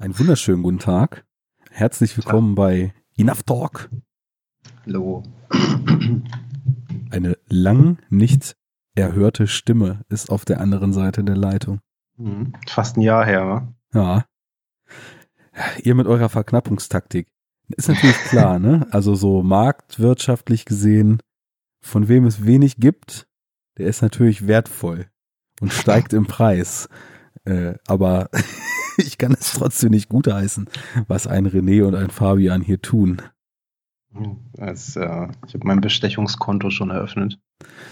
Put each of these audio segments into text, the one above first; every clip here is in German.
Einen wunderschönen guten Tag. Herzlich willkommen bei Enough Talk. Hallo. Eine lang nicht erhörte Stimme ist auf der anderen Seite der Leitung. Mhm. Fast ein Jahr her, wa? Ja. Ihr mit eurer Verknappungstaktik. Ist natürlich klar, ne? Also so marktwirtschaftlich gesehen, von wem es wenig gibt, der ist natürlich wertvoll und steigt im Preis. Äh, aber ich kann es trotzdem nicht gutheißen, was ein René und ein Fabian hier tun. Das, äh, ich habe mein Bestechungskonto schon eröffnet.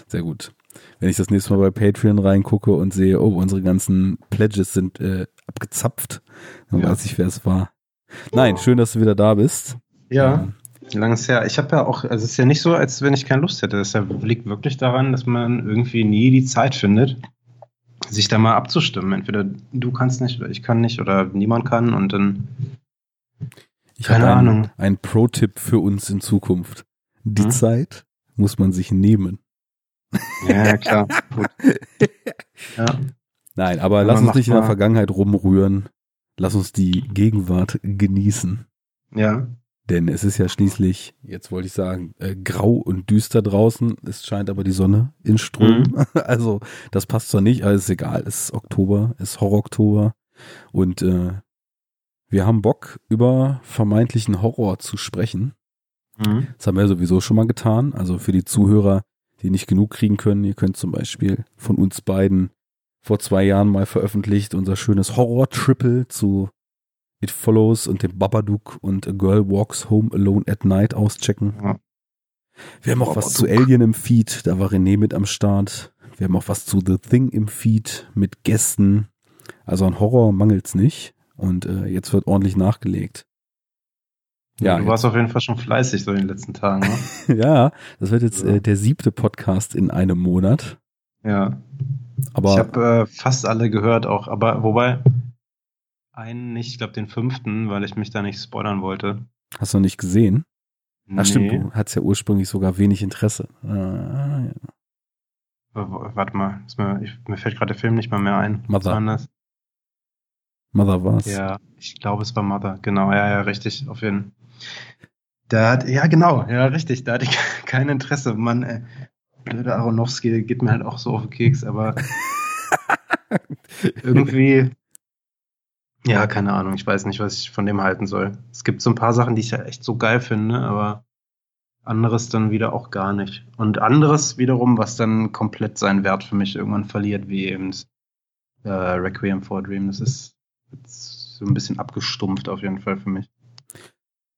Sehr gut. Wenn ich das nächste Mal bei Patreon reingucke und sehe, oh, unsere ganzen Pledges sind äh, abgezapft, dann ja. weiß ich, wer es war. Nein, schön, dass du wieder da bist. Ja, ähm, lang ist her. Ich habe ja auch, also es ist ja nicht so, als wenn ich keine Lust hätte. Es liegt wirklich daran, dass man irgendwie nie die Zeit findet, sich da mal abzustimmen. Entweder du kannst nicht oder ich kann nicht oder niemand kann und dann. Ich keine ein, Ahnung. Ein Pro-Tipp für uns in Zukunft. Die hm? Zeit muss man sich nehmen. Ja, klar. Gut. Ja. Nein, aber, aber lass uns nicht in der Vergangenheit rumrühren. Lass uns die Gegenwart genießen. Ja. Denn es ist ja schließlich, jetzt wollte ich sagen, äh, grau und düster draußen. Es scheint aber die Sonne in Strom. Mhm. Also das passt zwar nicht, aber ist egal. Es ist Oktober, es ist Horror-Oktober. Und äh, wir haben Bock, über vermeintlichen Horror zu sprechen. Mhm. Das haben wir sowieso schon mal getan. Also für die Zuhörer, die nicht genug kriegen können, ihr könnt zum Beispiel von uns beiden vor zwei Jahren mal veröffentlicht unser schönes Horror-Triple zu It Follows und dem Babadook und A Girl Walks Home Alone at Night auschecken. Ja. Wir haben auch Babadook. was zu Alien im Feed, da war René mit am Start. Wir haben auch was zu The Thing im Feed mit Gästen. Also an Horror mangelt's nicht. Und äh, jetzt wird ordentlich nachgelegt. Ja, du warst auf jeden Fall schon fleißig so in den letzten Tagen. Ne? ja, das wird jetzt äh, der siebte Podcast in einem Monat. Ja. Aber ich habe äh, fast alle gehört auch, aber wobei einen nicht, ich glaube den fünften, weil ich mich da nicht spoilern wollte. Hast du nicht gesehen? Nee. Ach stimmt, du hattest ja ursprünglich sogar wenig Interesse. Ah, ja. Warte mal, mir, ich, mir, fällt gerade der Film nicht mal mehr ein. Mother. Was war Mother war's. Ja, ich glaube es war Mother. Genau, ja, ja, richtig, auf jeden Fall. Da hat, ja genau, ja, richtig, da hatte ich kein Interesse. Mann, ey, blöder Aronofsky geht mir halt auch so auf den Keks, aber irgendwie ja, keine Ahnung. Ich weiß nicht, was ich von dem halten soll. Es gibt so ein paar Sachen, die ich ja echt so geil finde, aber anderes dann wieder auch gar nicht. Und anderes wiederum, was dann komplett seinen Wert für mich irgendwann verliert, wie eben äh, Requiem for a Dream. Das ist so ein bisschen abgestumpft auf jeden Fall für mich.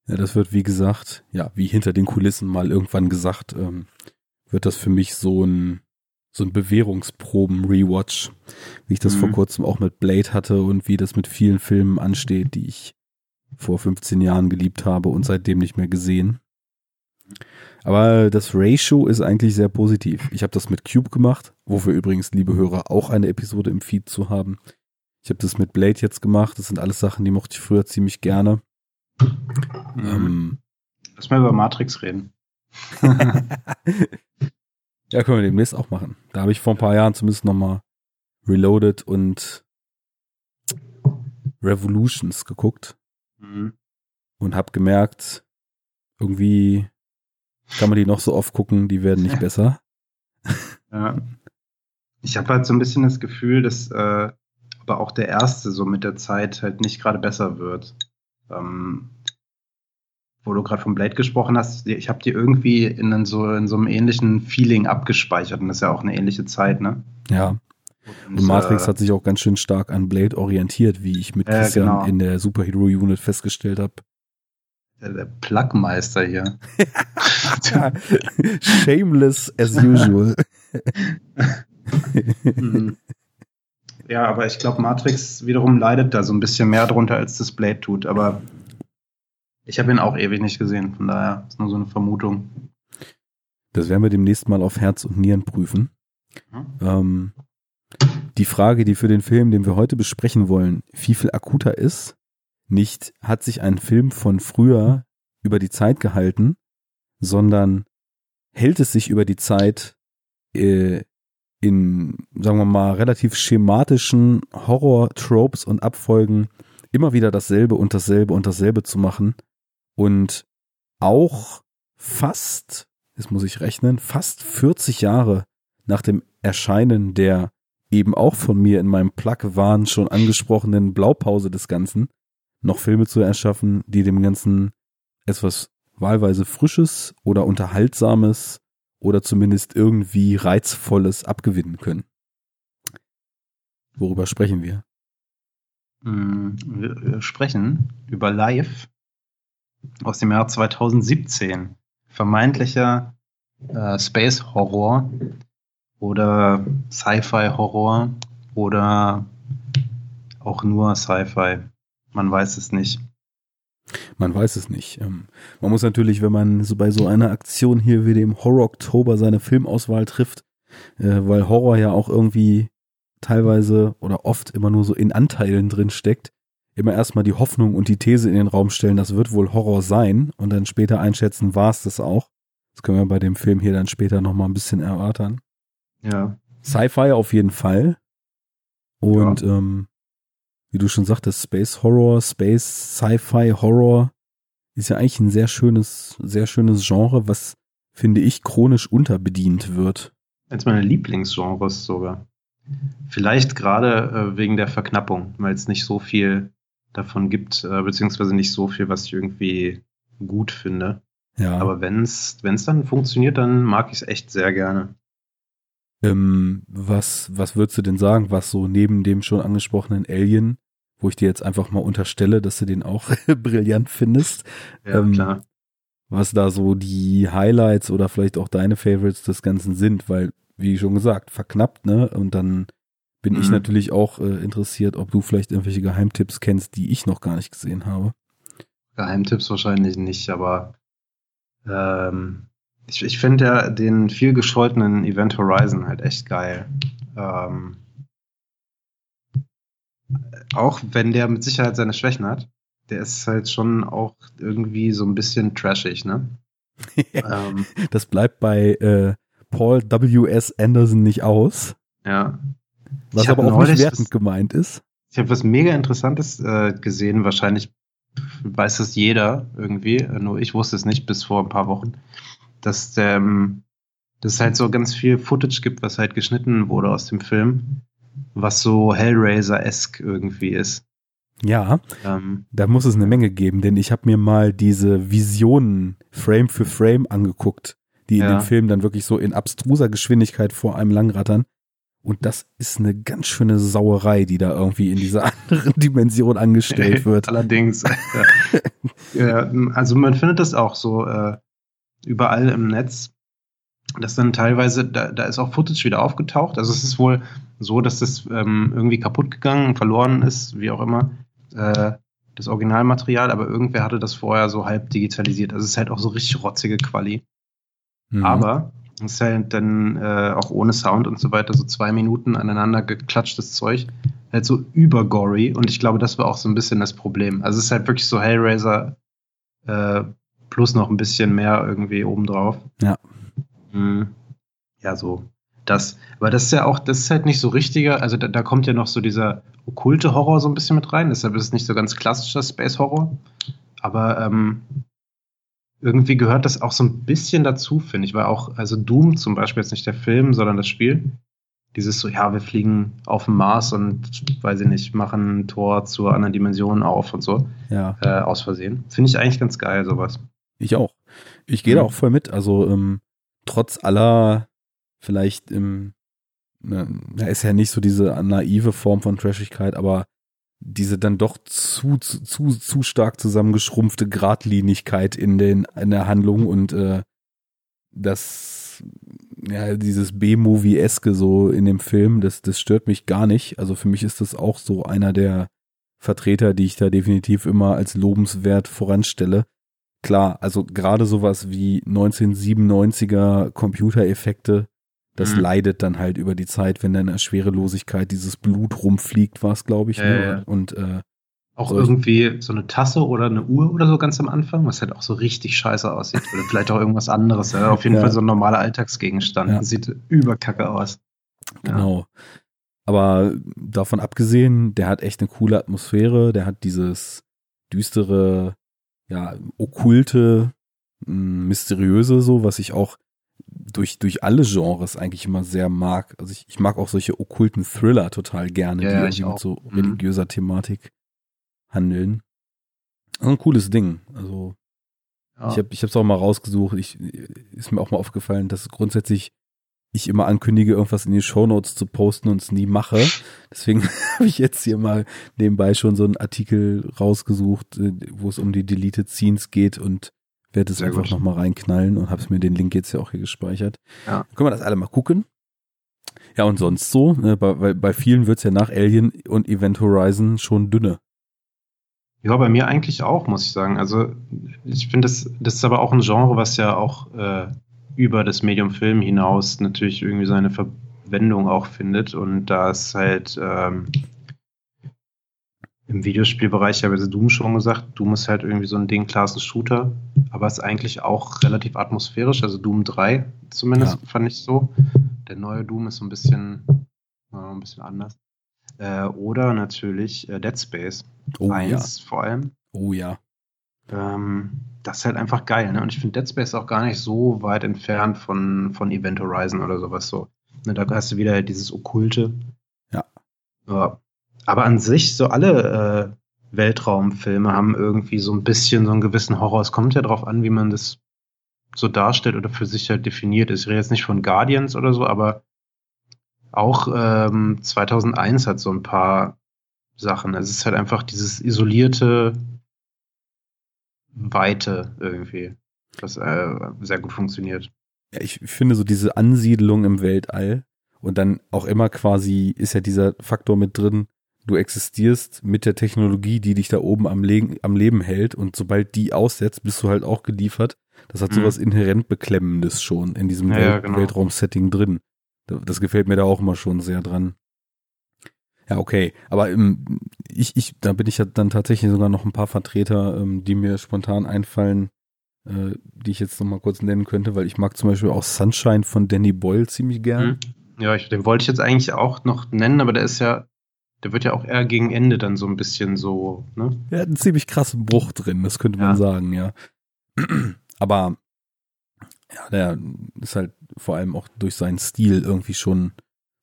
Ja, das wird wie gesagt, ja, wie hinter den Kulissen mal irgendwann gesagt, ähm, wird das für mich so ein so ein Bewährungsproben-Rewatch, wie ich das mhm. vor kurzem auch mit Blade hatte und wie das mit vielen Filmen ansteht, die ich vor 15 Jahren geliebt habe und seitdem nicht mehr gesehen. Aber das Ratio ist eigentlich sehr positiv. Ich habe das mit Cube gemacht, wofür übrigens, liebe Hörer, auch eine Episode im Feed zu haben. Ich habe das mit Blade jetzt gemacht. Das sind alles Sachen, die mochte ich früher ziemlich gerne. Mhm. Ähm, Lass mal über Matrix reden. Ja, können wir demnächst auch machen. Da habe ich vor ein paar Jahren zumindest nochmal Reloaded und Revolutions geguckt mhm. und habe gemerkt, irgendwie kann man die noch so oft gucken, die werden nicht besser. Ja. Ich habe halt so ein bisschen das Gefühl, dass äh, aber auch der erste so mit der Zeit halt nicht gerade besser wird. Ähm, wo du gerade von Blade gesprochen hast, ich habe die irgendwie in so, in so einem ähnlichen Feeling abgespeichert und das ist ja auch eine ähnliche Zeit, ne? Ja. Und, und Matrix äh, hat sich auch ganz schön stark an Blade orientiert, wie ich mit äh, Christian genau. in der Superhero Unit festgestellt habe. Der, der Plugmeister hier. Shameless as usual. Mhm. ja, aber ich glaube, Matrix wiederum leidet da so ein bisschen mehr drunter, als das Blade tut. Aber ich habe ihn auch ewig nicht gesehen, von daher ist nur so eine Vermutung. Das werden wir demnächst mal auf Herz und Nieren prüfen. Mhm. Ähm, die Frage, die für den Film, den wir heute besprechen wollen, viel, viel akuter ist, nicht hat sich ein Film von früher über die Zeit gehalten, sondern hält es sich über die Zeit äh, in, sagen wir mal, relativ schematischen Horror-Tropes und Abfolgen immer wieder dasselbe und dasselbe und dasselbe zu machen und auch fast, jetzt muss ich rechnen, fast 40 Jahre nach dem Erscheinen der eben auch von mir in meinem Plug-Wahn schon angesprochenen Blaupause des Ganzen, noch Filme zu erschaffen, die dem Ganzen etwas wahlweise Frisches oder Unterhaltsames oder zumindest irgendwie Reizvolles abgewinnen können. Worüber sprechen wir? Mm, wir sprechen über Live aus dem Jahr 2017. Vermeintlicher äh, Space Horror oder Sci-Fi Horror oder auch nur Sci-Fi. Man weiß es nicht. Man weiß es nicht. Ähm, man muss natürlich, wenn man so bei so einer Aktion hier wie dem Horror Oktober seine Filmauswahl trifft, äh, weil Horror ja auch irgendwie teilweise oder oft immer nur so in Anteilen drin steckt, immer erstmal die Hoffnung und die These in den Raum stellen, das wird wohl Horror sein und dann später einschätzen, war es das auch. Das können wir bei dem Film hier dann später nochmal ein bisschen erörtern. Ja. Sci-Fi auf jeden Fall. Und ja. ähm, wie du schon sagtest, Space Horror, Space Sci-Fi Horror ist ja eigentlich ein sehr schönes, sehr schönes Genre, was finde ich chronisch unterbedient wird. Als meine Lieblingsgenres sogar. Vielleicht gerade äh, wegen der Verknappung, weil es nicht so viel davon gibt, äh, beziehungsweise nicht so viel, was ich irgendwie gut finde. Ja. Aber wenn es dann funktioniert, dann mag ich es echt sehr gerne. Ähm, was, was würdest du denn sagen, was so neben dem schon angesprochenen Alien, wo ich dir jetzt einfach mal unterstelle, dass du den auch brillant findest, ja, ähm, klar. was da so die Highlights oder vielleicht auch deine Favorites des Ganzen sind, weil, wie schon gesagt, verknappt, ne? Und dann bin mhm. ich natürlich auch äh, interessiert, ob du vielleicht irgendwelche Geheimtipps kennst, die ich noch gar nicht gesehen habe. Geheimtipps wahrscheinlich nicht, aber ähm, ich, ich finde ja den viel gescholtenen Event Horizon halt echt geil. Ähm, auch wenn der mit Sicherheit seine Schwächen hat, der ist halt schon auch irgendwie so ein bisschen trashig, ne? ähm, das bleibt bei äh, Paul W.S. Anderson nicht aus. Ja. Was aber auch nicht wertend was, gemeint ist. Ich habe was mega Interessantes äh, gesehen, wahrscheinlich weiß das jeder irgendwie, nur ich wusste es nicht bis vor ein paar Wochen dass, ähm, es halt so ganz viel Footage gibt, was halt geschnitten wurde aus dem Film, was so Hellraiser-esque irgendwie ist. Ja, ähm, da muss es eine Menge geben, denn ich habe mir mal diese Visionen Frame für Frame angeguckt, die in ja. dem Film dann wirklich so in abstruser Geschwindigkeit vor einem langrattern. Und das ist eine ganz schöne Sauerei, die da irgendwie in dieser anderen Dimension angestellt wird. Allerdings. ja, also man findet das auch so äh, überall im Netz. Das dann teilweise, da, da ist auch Footage wieder aufgetaucht. Also es ist wohl so, dass das ähm, irgendwie kaputt gegangen, verloren ist, wie auch immer, äh, das Originalmaterial, aber irgendwer hatte das vorher so halb digitalisiert. Also es ist halt auch so richtig rotzige Quali. Mhm. Aber es ist halt dann äh, auch ohne Sound und so weiter, so zwei Minuten aneinander geklatschtes Zeug, halt so übergory und ich glaube, das war auch so ein bisschen das Problem. Also es ist halt wirklich so Hellraiser äh, plus noch ein bisschen mehr irgendwie obendrauf. Ja. Mhm. Ja, so das. Aber das ist ja auch, das ist halt nicht so richtiger, also da, da, kommt ja noch so dieser okkulte Horror so ein bisschen mit rein, deshalb ist es nicht so ganz klassischer Space Horror. Aber ähm, irgendwie gehört das auch so ein bisschen dazu, finde ich, weil auch, also Doom zum Beispiel jetzt nicht der Film, sondern das Spiel. Dieses so, ja, wir fliegen auf dem Mars und, weiß ich nicht, machen ein Tor zur anderen Dimension auf und so. Ja. Äh, aus Versehen. Finde ich eigentlich ganz geil, sowas. Ich auch. Ich gehe mhm. da auch voll mit. Also ähm, trotz aller vielleicht im ne, ist ja nicht so diese naive Form von Trashigkeit, aber diese dann doch zu, zu, zu, stark zusammengeschrumpfte Gradlinigkeit in den, in der Handlung und äh, das, ja, dieses B-Movie-eske so in dem Film, das, das stört mich gar nicht. Also für mich ist das auch so einer der Vertreter, die ich da definitiv immer als lobenswert voranstelle klar, also gerade sowas wie 1997er Computereffekte, das mhm. leidet dann halt über die Zeit, wenn dann in der Schwerelosigkeit dieses Blut rumfliegt, war es, glaube ich. Ja, ne? ja. Und äh, auch irgendwie so eine Tasse oder eine Uhr oder so ganz am Anfang, was halt auch so richtig scheiße aussieht. Oder vielleicht auch irgendwas anderes. Ja? Auf jeden. Fall so ein normaler Alltagsgegenstand. Sieht überkacke aus. Genau. Aber davon abgesehen, der hat echt eine coole Atmosphäre, der hat dieses düstere, ja, okkulte, mysteriöse so, was ich auch durch, durch alle Genres eigentlich immer sehr mag. Also ich, ich mag auch solche okkulten Thriller total gerne, Ja, die ja, mit so Mhm. religiöser Thematik handeln. Also ein cooles Ding. Also Ja. ich habe ich es auch mal rausgesucht. Ich, ist mir auch mal aufgefallen, dass grundsätzlich ich immer ankündige, irgendwas in die Shownotes zu posten und es nie mache. Deswegen habe ich jetzt hier mal nebenbei schon so einen Artikel rausgesucht, äh, wo es um die Deleted Scenes geht und werde es Sehr einfach nochmal reinknallen und habe mir den Link jetzt ja auch hier gespeichert. Ja. Können wir das alle mal gucken. Ja, und sonst so, ne, bei, bei, bei vielen wird's ja nach Alien und Event Horizon schon dünne. Ja, bei mir eigentlich auch, muss ich sagen. Also ich finde, das, das ist aber auch ein Genre, was ja auch äh, über das Medium Film hinaus natürlich irgendwie seine Verwendung auch findet. Und da ist halt ähm, im Videospielbereich, ich habe jetzt Doom schon gesagt, Doom ist halt irgendwie so ein Ding, klar ist ein Shooter, aber ist eigentlich auch relativ atmosphärisch, also Doom 3 zumindest fand ich so. Der neue Doom ist so ein bisschen, äh, ein bisschen anders. Äh, oder natürlich äh, Dead Space. Oh Eins vor allem. ja. Oh ja. Ähm, das ist halt einfach geil, ne? Und ich finde Dead Space auch gar nicht so weit entfernt von, von Event Horizon oder sowas so. Ne, da hast du wieder dieses Okkulte. Ja. ja. Aber an sich, so alle äh, Weltraumfilme haben irgendwie so ein bisschen so einen gewissen Horror. Es kommt ja drauf an, wie man das so darstellt oder für sich halt definiert ist. Ich rede jetzt nicht von Guardians oder so, aber auch ähm, 2001 hat so ein paar Sachen. Es ist halt einfach dieses isolierte Weite irgendwie, was äh, sehr gut funktioniert. Ja, ich finde so diese Ansiedlung im Weltall und dann auch immer quasi ist ja dieser Faktor mit drin, du existierst mit der Technologie, die dich da oben am, Le am Leben hält und sobald die aussetzt, bist du halt auch geliefert. Das hat Mhm. sowas inhärent Beklemmendes schon in diesem Ja, Welt ja, genau. Weltraum-Setting drin. Da- Das gefällt mir da auch immer schon sehr dran. Ja, okay. Aber ähm, ich, ich, da bin ich ja dann tatsächlich sogar noch ein paar Vertreter, ähm, die mir spontan einfallen, äh, die ich jetzt noch mal kurz nennen könnte, weil ich mag zum Beispiel auch Sunshine von Danny Boyle ziemlich gern. Mhm. Ja, ich, den wollte ich jetzt eigentlich auch noch nennen, aber der ist ja, der wird ja auch eher gegen Ende dann so ein bisschen so, ne? Er hat einen ziemlich krassen Bruch drin, das könnte man Ja. sagen, ja. Aber ja, der ist halt vor allem auch durch seinen Stil irgendwie schon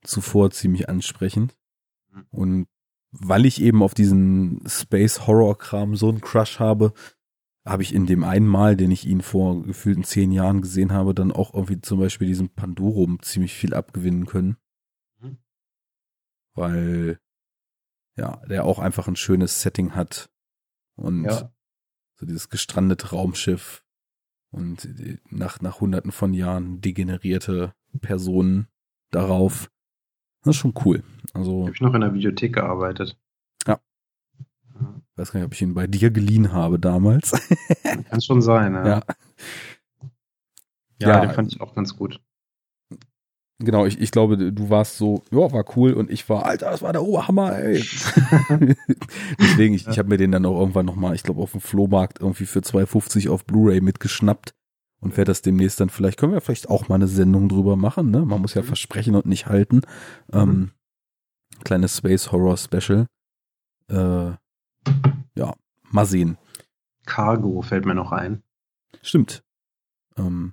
zuvor ziemlich ansprechend. Mhm. Und weil ich eben auf diesen Space-Horror-Kram so einen Crush habe, habe ich in dem einen Mal, den ich ihn vor gefühlten zehn Jahren gesehen habe, dann auch irgendwie zum Beispiel diesem Pandorum ziemlich viel abgewinnen können. Mhm. Weil, ja, der auch einfach ein schönes Setting hat. Und Ja. so dieses gestrandete Raumschiff und nach, nach hunderten von Jahren degenerierte Personen darauf. Das ist schon cool. Also, Habe ich noch in der Videothek gearbeitet. Ja. Ja. weiß gar nicht, ob ich ihn bei dir geliehen habe damals. Kann schon sein, ja. ja. Ja, Ja. den fand ich auch ganz gut. Genau, ich, ich glaube, du warst so, ja, war cool und ich war, Alter, das war der Oberhammer, ey. Deswegen, ich, ich habe mir den dann auch irgendwann nochmal, ich glaube, auf dem Flohmarkt irgendwie für 2,50 auf Blu-ray mitgeschnappt und werde das demnächst dann vielleicht, können wir vielleicht auch mal eine Sendung drüber machen, ne? Man muss ja Mhm. versprechen und nicht halten. Ähm, kleines Space Horror Special. Äh, ja, mal sehen. Cargo fällt mir noch ein. Stimmt. Ähm,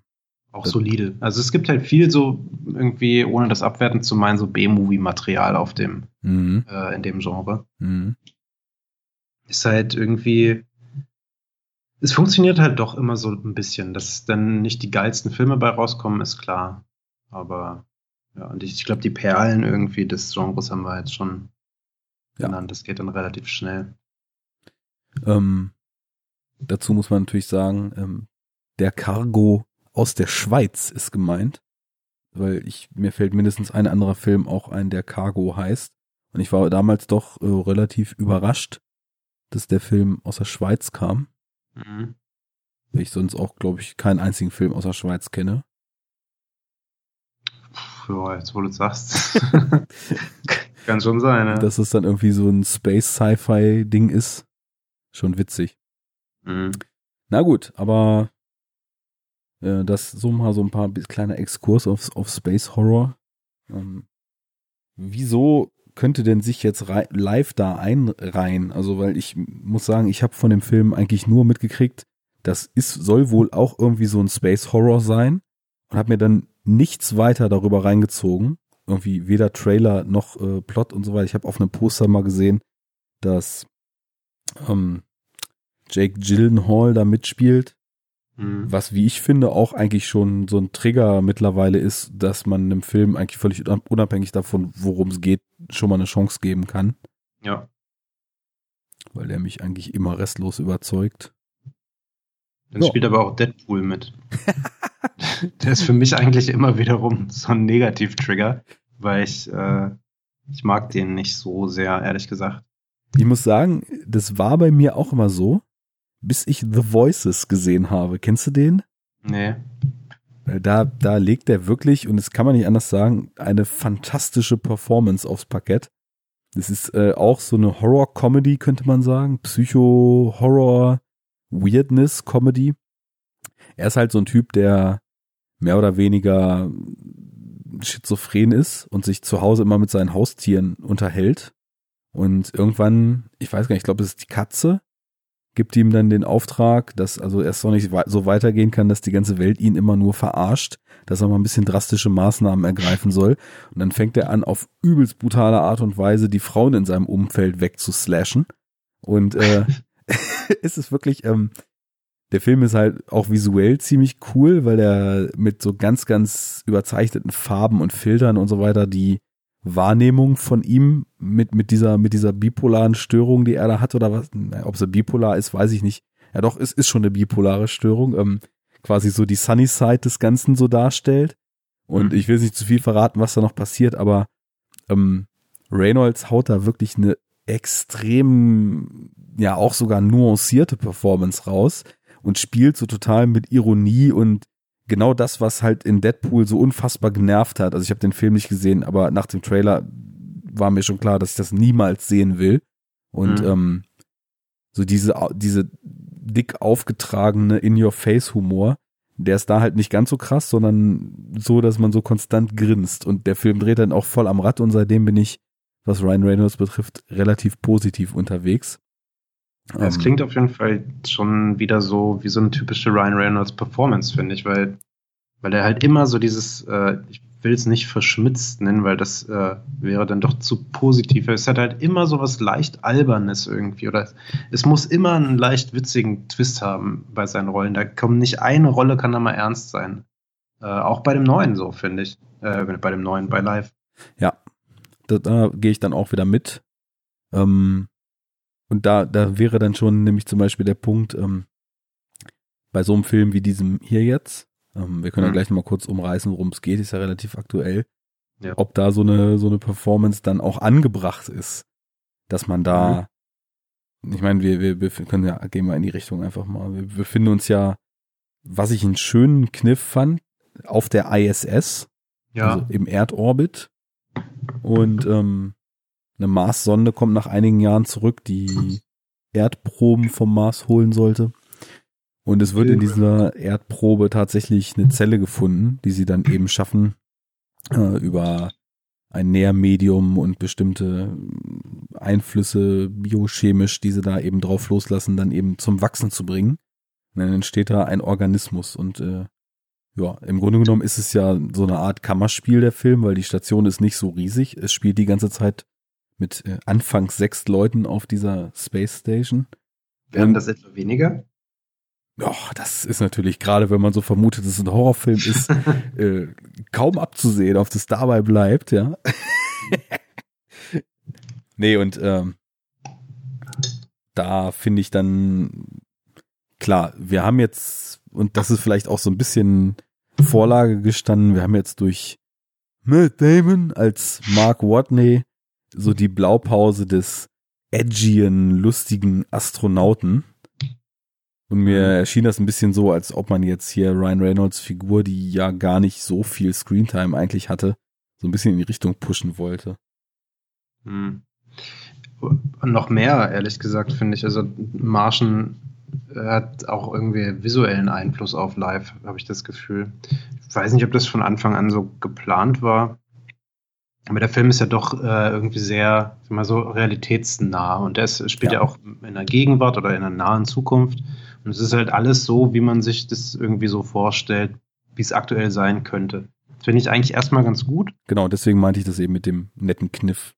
Auch solide. Also es gibt halt viel so irgendwie, ohne das abwertend zu meinen, so B-Movie-Material auf dem, mhm, äh, in dem Genre. mhm. Ist halt irgendwie. Es funktioniert halt doch immer so ein bisschen. Dass dann nicht die geilsten Filme bei rauskommen, ist klar. Aber ja, und ich, ich glaube, die Perlen irgendwie des Genres haben wir jetzt schon Ja. genannt. Das geht dann relativ schnell. Ähm, dazu muss man natürlich sagen, ähm, der Cargo aus der Schweiz ist gemeint, weil ich mir fällt mindestens ein anderer Film auch ein, der Cargo heißt. Und ich war damals doch äh, relativ überrascht, dass der Film aus der Schweiz kam, Mhm. weil ich sonst auch, glaube ich, keinen einzigen Film aus der Schweiz kenne. Ja, jetzt wo du sagst. Kann schon sein, ne? Dass es dann irgendwie so ein Space-Sci-Fi-Ding ist. Schon witzig. Mhm. Na gut, aber äh, das so mal so ein paar kleiner Exkurs auf, auf Space Horror. Ähm, wieso könnte denn sich jetzt live da einreihen? Also, weil ich muss sagen, ich habe von dem Film eigentlich nur mitgekriegt, das ist, soll wohl auch irgendwie so ein Space Horror sein und habe mir dann nichts weiter darüber reingezogen. Irgendwie weder Trailer noch äh, Plot und so weiter. Ich habe auf einem Poster mal gesehen, dass ähm, Jake Gyllenhaal da mitspielt. Mhm. Was, wie ich finde, auch eigentlich schon so ein Trigger mittlerweile ist, dass man einem Film eigentlich völlig unabhängig davon, worum es geht, schon mal eine Chance geben kann. Ja. Weil der mich eigentlich immer restlos überzeugt. Dann ja. spielt aber auch Deadpool mit. der ist für mich eigentlich immer wiederum so ein Negativ-Trigger, weil ich, äh, ich mag den nicht so sehr, ehrlich gesagt. Ich muss sagen, das war bei mir auch immer so bis ich The Voices gesehen habe. Kennst du den? Nee. Da, da legt er wirklich, und das kann man nicht anders sagen, eine fantastische Performance aufs Parkett. Das ist äh, auch so eine Horror-Comedy, könnte man sagen. Psycho-Horror-Weirdness-Comedy. Er ist halt so ein Typ, der mehr oder weniger schizophren ist und sich zu Hause immer mit seinen Haustieren unterhält. Und irgendwann, ich weiß gar nicht, ich glaube, es ist die Katze, gibt ihm dann den Auftrag, dass also erst noch nicht so weitergehen kann, dass die ganze Welt ihn immer nur verarscht, dass er mal ein bisschen drastische Maßnahmen ergreifen soll. Und dann fängt er an, auf übelst brutale Art und Weise die Frauen in seinem Umfeld wegzuslashen. Und äh, ist es wirklich, ähm, der Film ist halt auch visuell ziemlich cool, weil er mit so ganz, ganz überzeichneten Farben und Filtern und so weiter die Wahrnehmung von ihm mit, mit dieser, mit dieser bipolaren Störung, die er da hat oder was, ob sie bipolar ist, weiß ich nicht. Ja doch, es ist schon eine bipolare Störung, ähm, quasi so die Sunny Side des Ganzen so darstellt. Und mhm. ich will nicht zu viel verraten, was da noch passiert, aber ähm, Reynolds haut da wirklich eine extrem, ja auch sogar nuancierte Performance raus und spielt so total mit Ironie und genau das, was halt in Deadpool so unfassbar genervt hat. Also ich habe den Film nicht gesehen, aber nach dem Trailer war mir schon klar, dass ich das niemals sehen will. Und mhm. ähm, so diese, diese dick aufgetragene In-Your-Face-Humor, der ist da halt nicht ganz so krass, sondern so, dass man so konstant grinst. Und der Film dreht dann auch voll am Rad und seitdem bin ich, was Ryan Reynolds betrifft, relativ positiv unterwegs. Es ähm, klingt auf jeden Fall schon wieder so wie so eine typische Ryan Reynolds Performance, finde ich, weil, weil er halt immer so dieses, äh, ich will es nicht verschmitzt nennen, weil das äh, wäre dann doch zu positiv. Es hat halt immer so was leicht Albernes irgendwie oder es muss immer einen leicht witzigen Twist haben bei seinen Rollen. Da kommt nicht eine Rolle, kann da mal ernst sein. Äh, auch bei dem neuen so, finde ich. Äh, bei dem neuen, bei Live. Ja, da, da gehe ich dann auch wieder mit. Ähm, und da, da wäre dann schon nämlich zum Beispiel der Punkt, ähm, bei so einem Film wie diesem hier jetzt, ähm, wir können mhm. ja gleich nochmal kurz umreißen, worum es geht, ist ja relativ aktuell, ja. ob da so eine, so eine Performance dann auch angebracht ist, dass man da, mhm. ich meine, wir, wir, wir können ja, gehen wir in die Richtung einfach mal, wir befinden uns ja, was ich einen schönen Kniff fand, auf der ISS, ja. also im Erdorbit und ähm, eine Mars-Sonde kommt nach einigen Jahren zurück, die Erdproben vom Mars holen sollte. Und es wird in dieser Erdprobe tatsächlich eine Zelle gefunden, die sie dann eben schaffen, äh, über ein Nährmedium und bestimmte Einflüsse biochemisch, die sie da eben drauf loslassen, dann eben zum Wachsen zu bringen. Und dann entsteht da ein Organismus und äh, ja, im Grunde genommen ist es ja so eine Art Kammerspiel der Film, weil die Station ist nicht so riesig. Es spielt die ganze Zeit mit äh, anfangs sechs Leuten auf dieser Space Station. Werden das etwa weniger? Doch, das ist natürlich, gerade wenn man so vermutet, dass es ein Horrorfilm ist, äh, kaum abzusehen, ob das dabei bleibt, ja. nee, und ähm, da finde ich dann, klar, wir haben jetzt, und das ist vielleicht auch so ein bisschen Vorlage gestanden, wir haben jetzt durch Matt Damon als Mark Watney so die Blaupause des edgyen, lustigen Astronauten. Und mir mhm. erschien das ein bisschen so, als ob man jetzt hier Ryan Reynolds Figur, die ja gar nicht so viel Screentime eigentlich hatte, so ein bisschen in die Richtung pushen wollte. Hm. Noch mehr, ehrlich gesagt, finde ich. Also Martian hat auch irgendwie visuellen Einfluss auf Live, habe ich das Gefühl. Ich weiß nicht, ob das von Anfang an so geplant war. Aber der Film ist ja doch äh, irgendwie sehr, mal so realitätsnah und der spielt ja. ja. auch in der Gegenwart oder in der nahen Zukunft. Und es ist halt alles so, wie man sich das irgendwie so vorstellt, wie es aktuell sein könnte. Das finde ich eigentlich erstmal ganz gut. Genau, deswegen meinte ich das eben mit dem netten Kniff.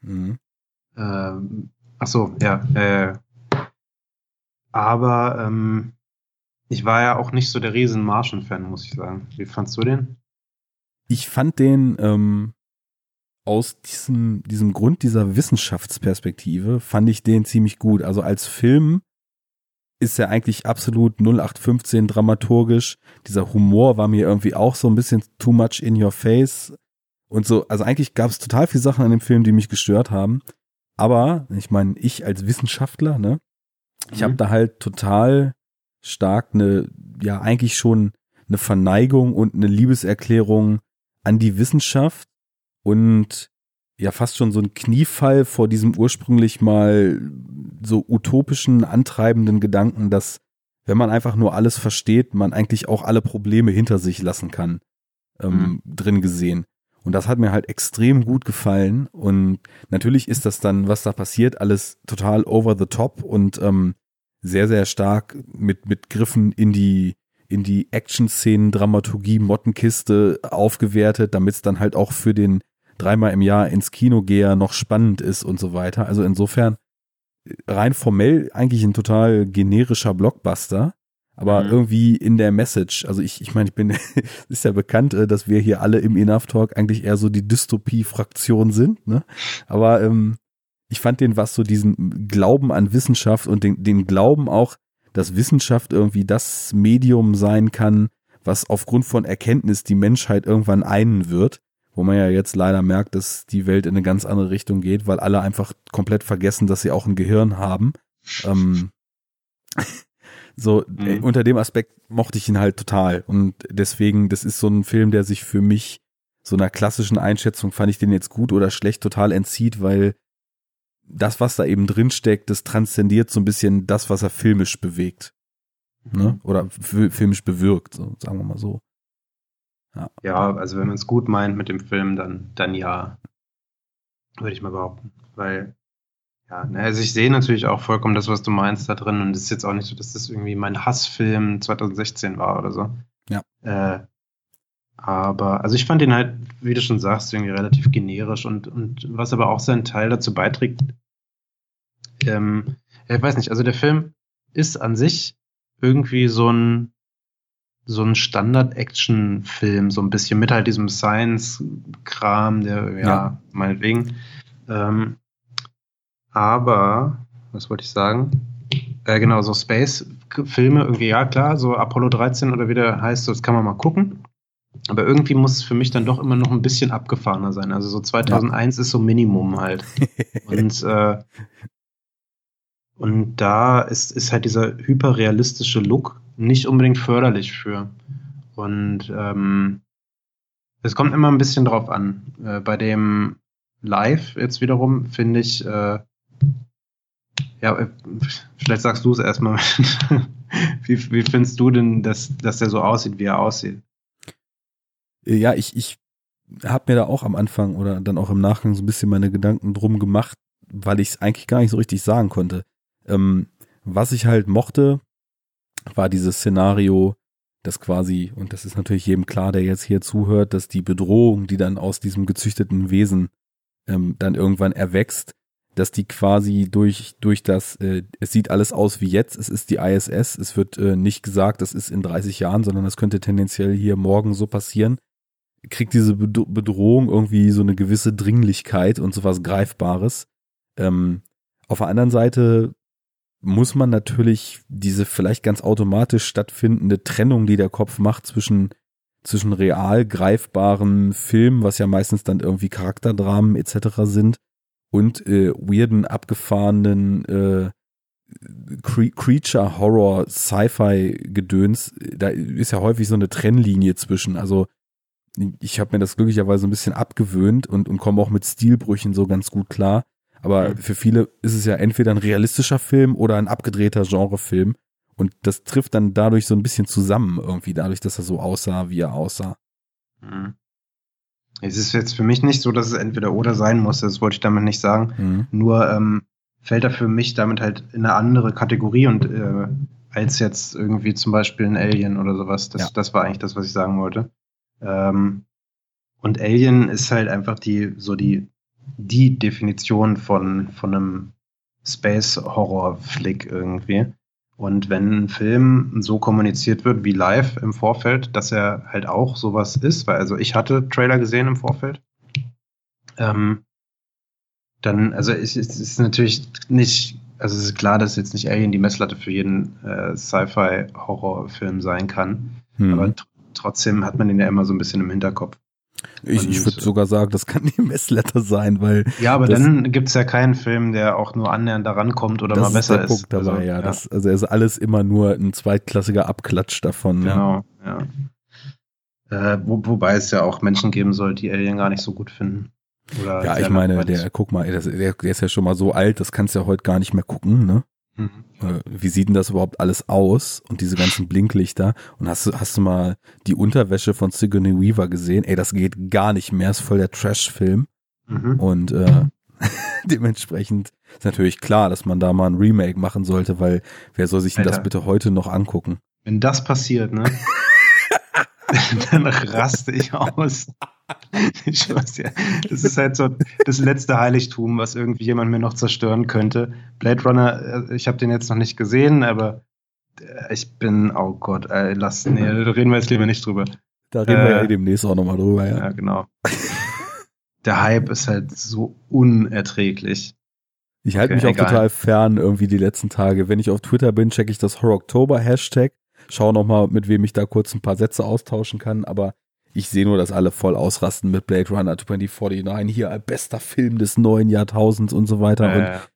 Mhm. Ähm, ach so, ja. Äh, aber ähm, ich war ja auch nicht so der riesen Martian-Fan, muss ich sagen. Wie fandst du den? Ich fand den ähm, aus diesem, diesem Grund dieser Wissenschaftsperspektive, fand ich den ziemlich gut. Also als Film ist er eigentlich absolut 0815 dramaturgisch. Dieser Humor war mir irgendwie auch so ein bisschen too much in your face. Und so, also eigentlich gab es total viele Sachen an dem Film, die mich gestört haben. Aber, ich meine, ich als Wissenschaftler, ne, ich mhm. habe da halt total stark eine, ja, eigentlich schon eine Verneigung und eine Liebeserklärung an die Wissenschaft und ja fast schon so ein Kniefall vor diesem ursprünglich mal so utopischen, antreibenden Gedanken, dass wenn man einfach nur alles versteht, man eigentlich auch alle Probleme hinter sich lassen kann, ähm, mhm. drin gesehen. Und das hat mir halt extrem gut gefallen. Und natürlich ist das dann, was da passiert, alles total over the top und ähm, sehr, sehr stark mit, mit Griffen in die, in die Action-Szenen, Dramaturgie, Mottenkiste aufgewertet, damit es dann halt auch für den dreimal im Jahr ins Kino gehe, noch spannend ist und so weiter. Also insofern rein formell eigentlich ein total generischer Blockbuster, aber mhm. irgendwie in der Message. Also ich, ich meine, ich bin, ist ja bekannt, äh, dass wir hier alle im Enough Talk eigentlich eher so die Dystopie-Fraktion sind, ne? Aber ähm, ich fand den was so diesen Glauben an Wissenschaft und den, den Glauben auch, dass Wissenschaft irgendwie das Medium sein kann, was aufgrund von Erkenntnis die Menschheit irgendwann einen wird wo man ja jetzt leider merkt, dass die Welt in eine ganz andere Richtung geht, weil alle einfach komplett vergessen, dass sie auch ein Gehirn haben. Ähm, so, mhm. Äh, unter dem Aspekt mochte ich ihn halt total. Und deswegen, das ist so ein Film, der sich für mich so einer klassischen Einschätzung, fand ich den jetzt gut oder schlecht, total entzieht, weil das, was da eben drin steckt, das transzendiert so ein bisschen das, was er filmisch bewegt. Ne? Mhm. Oder filmisch bewirkt, so, sagen wir mal so. Ja, ja also wenn man es gut meint mit dem Film, dann, dann ja. Würde ich mal behaupten. Weil, ja, ne, also ich sehe natürlich auch vollkommen das, was du meinst da drin. Und es ist jetzt auch nicht so, dass das irgendwie mein Hassfilm 2016 war oder so. Ja. Äh, aber, also ich fand ihn halt, wie du schon sagst, irgendwie relativ generisch und, und was aber auch seinen Teil dazu beiträgt, ähm, ich weiß nicht, also der Film ist an sich irgendwie so ein, so ein Standard-Action-Film, so ein bisschen mit halt diesem Science-Kram, der, ja, ja, meinetwegen. Ähm, aber, was wollte ich sagen? Äh, genau, so Space-Filme, irgendwie, ja klar, so Apollo 13 oder wie der heißt, das kann man mal gucken. Aber irgendwie muss es für mich dann doch immer noch ein bisschen abgefahrener sein. Also so 2001 ja. ist so Minimum halt. und, äh, und da ist, ist halt dieser hyperrealistische Look nicht unbedingt förderlich für. Und ähm, es kommt immer ein bisschen drauf an. Äh, bei dem Live jetzt wiederum finde ich, äh, ja, äh, vielleicht sagst du es erstmal. wie, wie findest du denn, dass, dass der so aussieht, wie er aussieht? Ja, ich, ich habe mir da auch am Anfang oder dann auch im Nachgang so ein bisschen meine Gedanken drum gemacht, weil ich es eigentlich gar nicht so richtig sagen konnte. Ähm, was ich halt mochte, war dieses Szenario, dass quasi, und das ist natürlich jedem klar, der jetzt hier zuhört, dass die Bedrohung, die dann aus diesem gezüchteten Wesen ähm, dann irgendwann erwächst, dass die quasi durch, durch das, äh, es sieht alles aus wie jetzt, es ist die ISS, es wird äh, nicht gesagt, das ist in 30 Jahren, sondern das könnte tendenziell hier morgen so passieren, kriegt diese Bedrohung irgendwie so eine gewisse Dringlichkeit und sowas Greifbares. Ähm, auf der anderen Seite muss man natürlich diese vielleicht ganz automatisch stattfindende Trennung, die der Kopf macht zwischen zwischen real greifbaren Filmen, was ja meistens dann irgendwie Charakterdramen etc. sind, und äh, weirden, abgefahrenen äh, Creature Horror Sci-Fi Gedöns, da ist ja häufig so eine Trennlinie zwischen. Also ich habe mir das glücklicherweise ein bisschen abgewöhnt und, und komme auch mit Stilbrüchen so ganz gut klar. Aber für viele ist es ja entweder ein realistischer Film oder ein abgedrehter Genrefilm. Und das trifft dann dadurch so ein bisschen zusammen irgendwie, dadurch, dass er so aussah, wie er aussah. Mhm. Es ist jetzt für mich nicht so, dass es entweder oder sein muss, das wollte ich damit nicht sagen. Mhm. Nur ähm, fällt er für mich damit halt in eine andere Kategorie und äh, als jetzt irgendwie zum Beispiel ein Alien oder sowas. Das, ja. das war eigentlich das, was ich sagen wollte. Ähm, und Alien ist halt einfach die, so die, die Definition von, von einem Space-Horror-Flick irgendwie. Und wenn ein Film so kommuniziert wird wie live im Vorfeld, dass er halt auch sowas ist, weil also ich hatte Trailer gesehen im Vorfeld, ähm, dann, also es, es ist natürlich nicht, also es ist klar, dass jetzt nicht Alien die Messlatte für jeden äh, Sci-Fi-Horrorfilm sein kann, hm. aber trotzdem hat man den ja immer so ein bisschen im Hinterkopf. Ich, ich würde sogar sagen, das kann die Messletter sein, weil. Ja, aber das, dann gibt's ja keinen Film, der auch nur annähernd daran kommt oder mal besser ist. Das ist der Punkt dabei, also, ja. Das, also er ist alles immer nur ein zweitklassiger Abklatsch davon. Genau, ja. ja. Äh, wo, wobei es ja auch Menschen geben soll, die Alien gar nicht so gut finden. Oder ja, ich meine, der, guck mal, der, der ist ja schon mal so alt, das kannst du ja heute gar nicht mehr gucken, ne? Mhm. Äh, wie sieht denn das überhaupt alles aus und diese ganzen Blinklichter? Und hast du, hast du mal die Unterwäsche von Sigourney Weaver gesehen? Ey, das geht gar nicht mehr, ist voll der Trash-Film. Mhm. Und äh, dementsprechend ist natürlich klar, dass man da mal ein Remake machen sollte, weil wer soll sich denn das bitte heute noch angucken? Wenn das passiert, ne? dann raste ich aus. Ich weiß ja, das ist halt so das letzte Heiligtum, was irgendwie jemand mir noch zerstören könnte. Blade Runner, äh, ich habe den jetzt noch nicht gesehen, aber äh, ich bin, oh Gott, ey, lass, nee, da reden wir jetzt lieber nicht drüber. Da reden äh, wir ja äh, demnächst auch nochmal drüber, ja. Ja, genau. Der Hype ist halt so unerträglich. Ich halte okay, mich auch egal. total fern irgendwie die letzten Tage. Wenn ich auf Twitter bin, checke ich das Horror Oktober Hashtag, schaue nochmal, mit wem ich da kurz ein paar Sätze austauschen kann, aber ich sehe nur, dass alle voll ausrasten mit Blade Runner 2049, hier bester Film des neuen Jahrtausends und so weiter. Äh. Und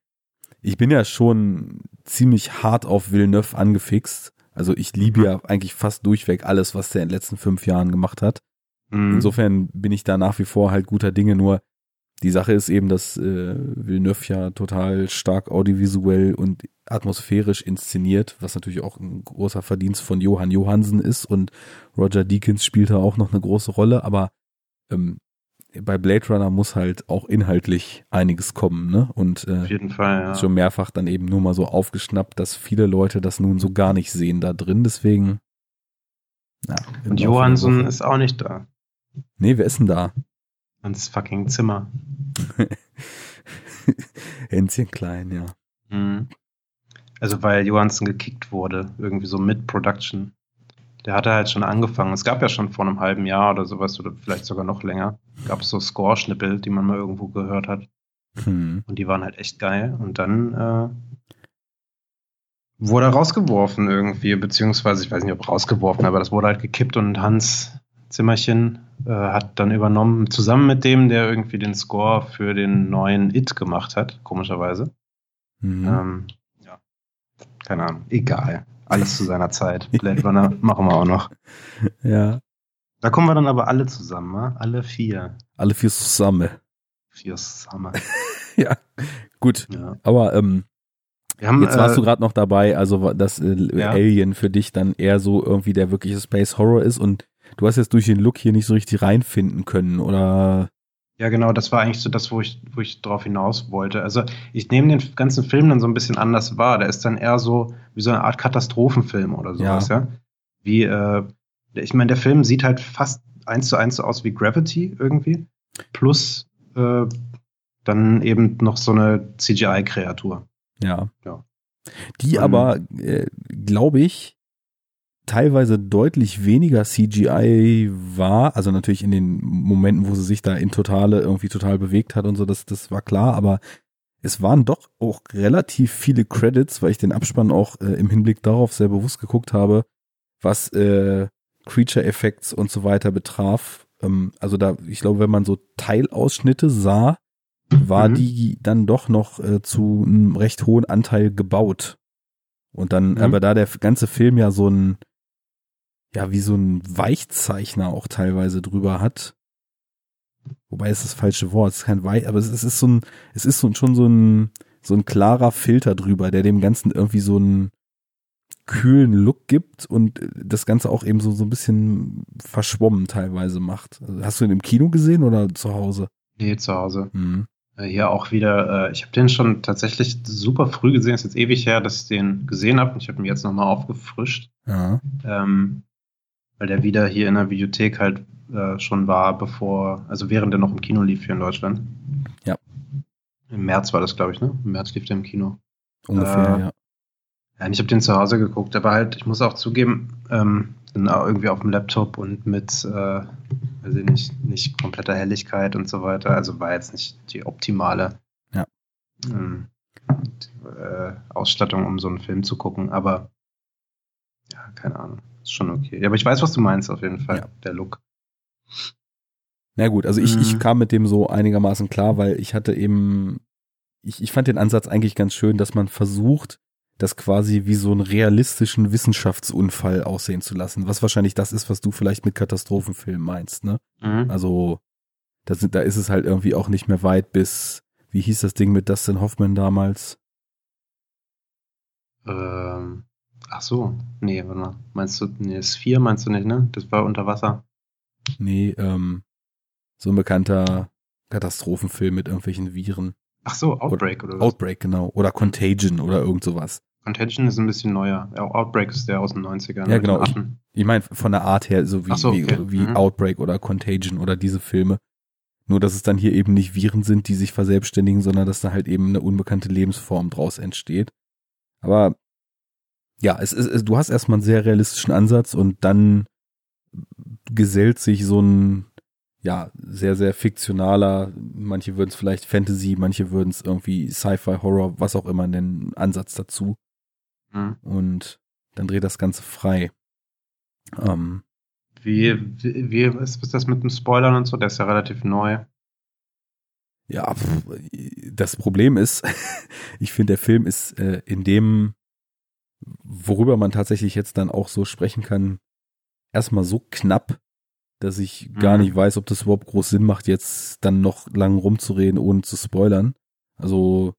ich bin ja schon ziemlich hart auf Villeneuve angefixt. Also ich liebe ja eigentlich fast durchweg alles, was der in den letzten fünf Jahren gemacht hat. Mhm. Insofern bin ich da nach wie vor halt guter Dinge, nur die Sache ist eben, dass äh, Villeneuve ja total stark audiovisuell und atmosphärisch inszeniert, was natürlich auch ein großer Verdienst von Johann Johansen ist und Roger Deakins spielt da auch noch eine große Rolle, aber ähm, bei Blade Runner muss halt auch inhaltlich einiges kommen, ne? Und äh, Auf jeden Fall, ja. schon mehrfach dann eben nur mal so aufgeschnappt, dass viele Leute das nun so gar nicht sehen da drin, deswegen. Ja, und Johansson ist auch nicht da. Nee, wer ist denn da? Ans fucking Zimmer. Hänschen klein, ja. Mhm. Also weil Johansson gekickt wurde, irgendwie so mit Production. Der hatte halt schon angefangen. Es gab ja schon vor einem halben Jahr oder sowas, oder vielleicht sogar noch länger, gab es so Score-Schnippel, die man mal irgendwo gehört hat. Mhm. Und die waren halt echt geil. Und dann äh, wurde er rausgeworfen irgendwie, beziehungsweise ich weiß nicht, ob rausgeworfen, aber das wurde halt gekippt und Hans Zimmerchen äh, hat dann übernommen, zusammen mit dem, der irgendwie den Score für den neuen It gemacht hat, komischerweise. Mhm. Ähm, ja, keine Ahnung, egal. Alles zu seiner Zeit. Blade Runner machen wir auch noch. Ja. Da kommen wir dann aber alle zusammen, ne? alle vier. Alle vier zusammen. Vier zusammen. ja, gut. Ja. Aber ähm, haben, Jetzt warst äh, du gerade noch dabei, also dass äh, ja. Alien für dich dann eher so irgendwie der wirkliche Space Horror ist und du hast jetzt durch den Look hier nicht so richtig reinfinden können, oder? Ja, genau, das war eigentlich so das, wo ich, wo ich drauf hinaus wollte. Also ich nehme den ganzen Film dann so ein bisschen anders wahr. Der ist dann eher so wie so eine Art Katastrophenfilm oder sowas, ja. ja? Wie, äh, ich meine, der Film sieht halt fast eins zu eins so aus wie Gravity irgendwie. Plus äh, dann eben noch so eine CGI-Kreatur. Ja. ja. Die aber, äh, glaube ich, teilweise deutlich weniger CGI war, also natürlich in den Momenten, wo sie sich da in Totale irgendwie total bewegt hat und so, das, das war klar, aber es waren doch auch relativ viele Credits, weil ich den Abspann auch äh, im Hinblick darauf sehr bewusst geguckt habe, was äh, Creature Effects und so weiter betraf. Ähm, also da, ich glaube, wenn man so Teilausschnitte sah, war mhm. die dann doch noch äh, zu einem recht hohen Anteil gebaut. Und dann, mhm. aber da der ganze Film ja so ein ja, wie so ein Weichzeichner auch teilweise drüber hat. Wobei es das falsche Wort, es ist kein Weich, aber es ist so ein, es ist so, schon so ein, so ein klarer Filter drüber, der dem Ganzen irgendwie so ein, kühlen Look gibt und das Ganze auch eben so, so ein bisschen verschwommen teilweise macht. Also hast du ihn im Kino gesehen oder zu Hause? Nee, zu Hause. Mhm. Hier auch wieder, äh, ich habe den schon tatsächlich super früh gesehen, ist jetzt ewig her, dass ich den gesehen habe. Ich habe ihn jetzt nochmal aufgefrischt. Ja. Ähm, weil der wieder hier in der Videothek halt äh, schon war, bevor, also während der noch im Kino lief hier in Deutschland. Ja. Im März war das, glaube ich, ne? Im März lief der im Kino. Ungefähr, äh, ja. Ja, ich habe den zu Hause geguckt, aber halt, ich muss auch zugeben, ähm, irgendwie auf dem Laptop und mit, äh, weiß ich nicht, nicht kompletter Helligkeit und so weiter. Also war jetzt nicht die optimale ja. ähm, äh, Ausstattung, um so einen Film zu gucken, aber ja, keine Ahnung. Ist schon okay. Ja, aber ich weiß, was du meinst, auf jeden Fall, ja. der Look. Na gut, also ich, mhm. ich kam mit dem so einigermaßen klar, weil ich hatte eben, ich, ich fand den Ansatz eigentlich ganz schön, dass man versucht, das quasi wie so einen realistischen Wissenschaftsunfall aussehen zu lassen, was wahrscheinlich das ist, was du vielleicht mit Katastrophenfilmen meinst, ne? Mhm. Also, da, sind, da ist es halt irgendwie auch nicht mehr weit bis, wie hieß das Ding mit Dustin Hoffman damals? Ähm, ach so, nee, warte mal. Meinst du, nee, Sphere meinst du nicht, ne? Das war unter Wasser. Nee, ähm, so ein bekannter Katastrophenfilm mit irgendwelchen Viren. Ach so, Outbreak oder, oder was? Outbreak, genau. Oder Contagion oder irgend sowas. Contagion ist ein bisschen neuer. Outbreak ist der aus den 90ern. Ja, genau. Ich, ich meine, von der Art her, so wie, so, okay. wie, wie mhm. Outbreak oder Contagion oder diese Filme. Nur, dass es dann hier eben nicht Viren sind, die sich verselbstständigen, sondern dass da halt eben eine unbekannte Lebensform draus entsteht. Aber ja, es ist, du hast erstmal einen sehr realistischen Ansatz und dann gesellt sich so ein ja, sehr, sehr fiktionaler, manche würden es vielleicht Fantasy, manche würden es irgendwie Sci-Fi, Horror, was auch immer nennen, Ansatz dazu. Mhm. Und dann dreht das Ganze frei. Ähm, wie, wie, wie ist das mit dem Spoilern und so? Der ist ja relativ neu. Ja, das Problem ist, ich finde, der Film ist äh, in dem, worüber man tatsächlich jetzt dann auch so sprechen kann, erstmal so knapp, dass ich mhm. gar nicht weiß, ob das überhaupt groß Sinn macht, jetzt dann noch lang rumzureden, ohne zu spoilern. Also,